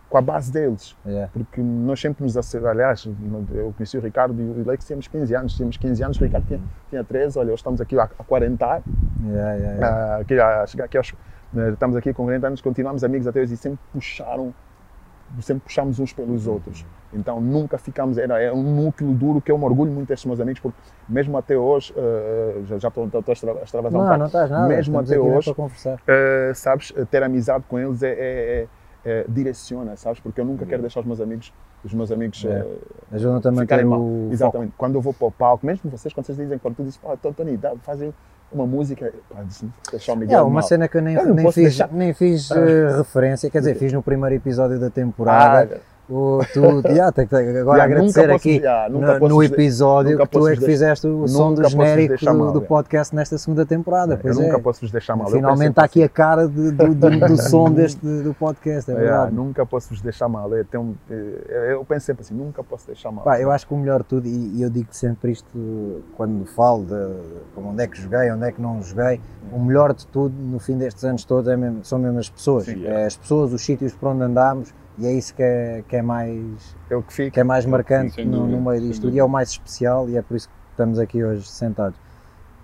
Speaker 3: com, a base deles
Speaker 2: Yeah.
Speaker 3: porque nós sempre nos acertamos. Aliás, eu conheci o Ricardo e o Lex tínhamos 15 anos, tínhamos 15 anos, o Ricardo tinha, tinha 13, olha, hoje estamos aqui há há 40,
Speaker 2: Yeah, yeah, yeah.
Speaker 3: ah, aqui, a chegar aqui aos, eh, estamos aqui com 40 anos, continuamos amigos até hoje e sempre puxaram, sempre puxámos uns pelos outros. Então nunca ficamos, era, é um núcleo duro que eu me orgulho muito destes meus amigos, porque mesmo até hoje, eh, já, já estou, estou a extra- a extravasar um
Speaker 2: Não,
Speaker 3: bocado,
Speaker 2: não estás nada.
Speaker 3: mesmo até hoje. Uh, sabes, ter amizade com eles é, é- é- é- direciona, sabes? Porque eu nunca quero deixar os meus amigos, os meus amigos
Speaker 2: É.
Speaker 3: uh,
Speaker 2: Ajudam também
Speaker 3: ficarem mal.
Speaker 2: foco.
Speaker 3: Exatamente. Quando eu vou para o palco, mesmo vocês, quando vocês dizem, quando tu dizes, pá, Tony, fazem uma música, pá, disse, "Não vou deixar o Miguel
Speaker 2: É, uma
Speaker 3: mal."
Speaker 2: cena que eu nem,
Speaker 3: Eu
Speaker 2: nem fiz, nem fiz
Speaker 3: Ah.
Speaker 2: eh, referência, quer dizer, fiz no primeiro episódio da temporada.
Speaker 3: Ah,
Speaker 2: O, tu, yeah, tenho que agora
Speaker 3: Yeah,
Speaker 2: agradecer
Speaker 3: nunca
Speaker 2: aqui
Speaker 3: nunca
Speaker 2: no, no episódio
Speaker 3: nunca
Speaker 2: que tu é que fizeste o som
Speaker 3: nunca
Speaker 2: do genérico do,
Speaker 3: mal,
Speaker 2: do
Speaker 3: yeah.
Speaker 2: podcast nesta segunda temporada.
Speaker 3: eu
Speaker 2: Pois
Speaker 3: nunca
Speaker 2: é.
Speaker 3: posso vos deixar mal. Eu
Speaker 2: Finalmente está aqui a cara de- do, do, do som deste do podcast, é
Speaker 3: assim, yeah,
Speaker 2: verdade.
Speaker 3: nunca posso vos deixar mal. Eu, tenho, eh, eu penso sempre assim, nunca posso deixar mal.
Speaker 2: Pá, eu acho que o melhor de tudo, e e eu digo sempre isto quando falo de onde é que joguei, onde é que não joguei, o melhor de tudo no fim destes anos todos é mesmo- são mesmo as pessoas.
Speaker 3: Sim.
Speaker 2: É as pessoas, os sítios por onde andamos e é isso que é, que é mais
Speaker 3: Eu que fico.
Speaker 2: que é mais marcante no, no meio disto e é o mais especial e é por isso que estamos aqui hoje sentados.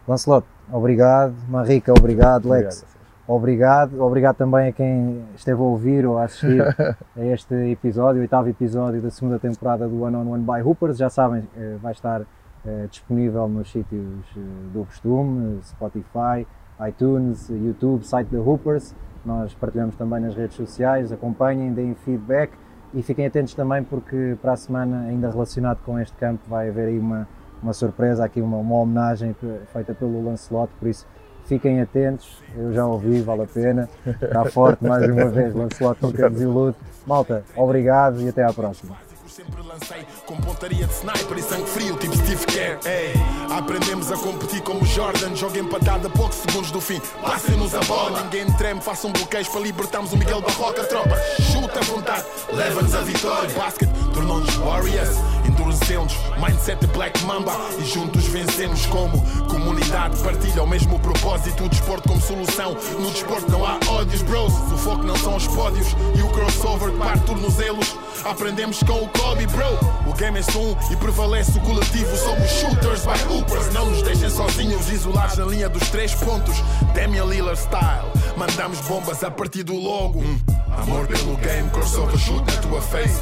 Speaker 2: Lancelot, obrigado. Manrica, obrigado. Lex, obrigado. Obrigado também a quem esteve a ouvir ou a assistir a este episódio, o oitavo episódio da segunda temporada do One on One by Hoopers. Já sabem, eh, vai estar eh, disponível nos sítios eh, do costume, Spotify, iTunes, YouTube, site da Hoopers. Nós partilhamos também nas redes sociais, acompanhem, deem feedback e fiquem atentos também porque para a semana, ainda relacionado com este campo, vai haver aí uma, uma surpresa, aqui uma, uma homenagem feita pelo Lancelot, por isso fiquem atentos, eu já ouvi, vale a pena, está forte mais uma vez, Lancelot nunca desilude. Malta, obrigado e até à próxima.
Speaker 1: Sempre lancei com pontaria de sniper e sangue frio, tipo Steve Kerr. Aprendemos a competir como Jordan. Joga empatada a poucos segundos do fim. Passem-nos a bola, ninguém treme. Façam bloqueios para libertarmos o Miguel Barroca. Tropa, chuta à vontade, leva-nos a vitória. Basket tornou-nos Warriors, endurecemos. Mindset Black Mamba e juntos vencemos como comunidade. Partilha o mesmo propósito. O desporto como solução. No desporto não há ódios, bros. O foco não são os pódios e o crossover que parte tornozelos. Aprendemos com o Kobe, bro. O game é um e prevalece o coletivo. Somos shooters by hoopers. Não nos deixem sozinhos, isolados na linha dos três pontos. Damian Lillard style. Mandamos bombas a partir do logo. Hum. Amor pelo game, crossover shoot na tua face.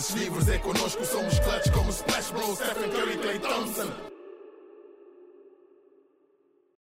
Speaker 1: Lances livres é connosco, somos clutch como Splash Bros, Stephen Curry, Clay Thompson.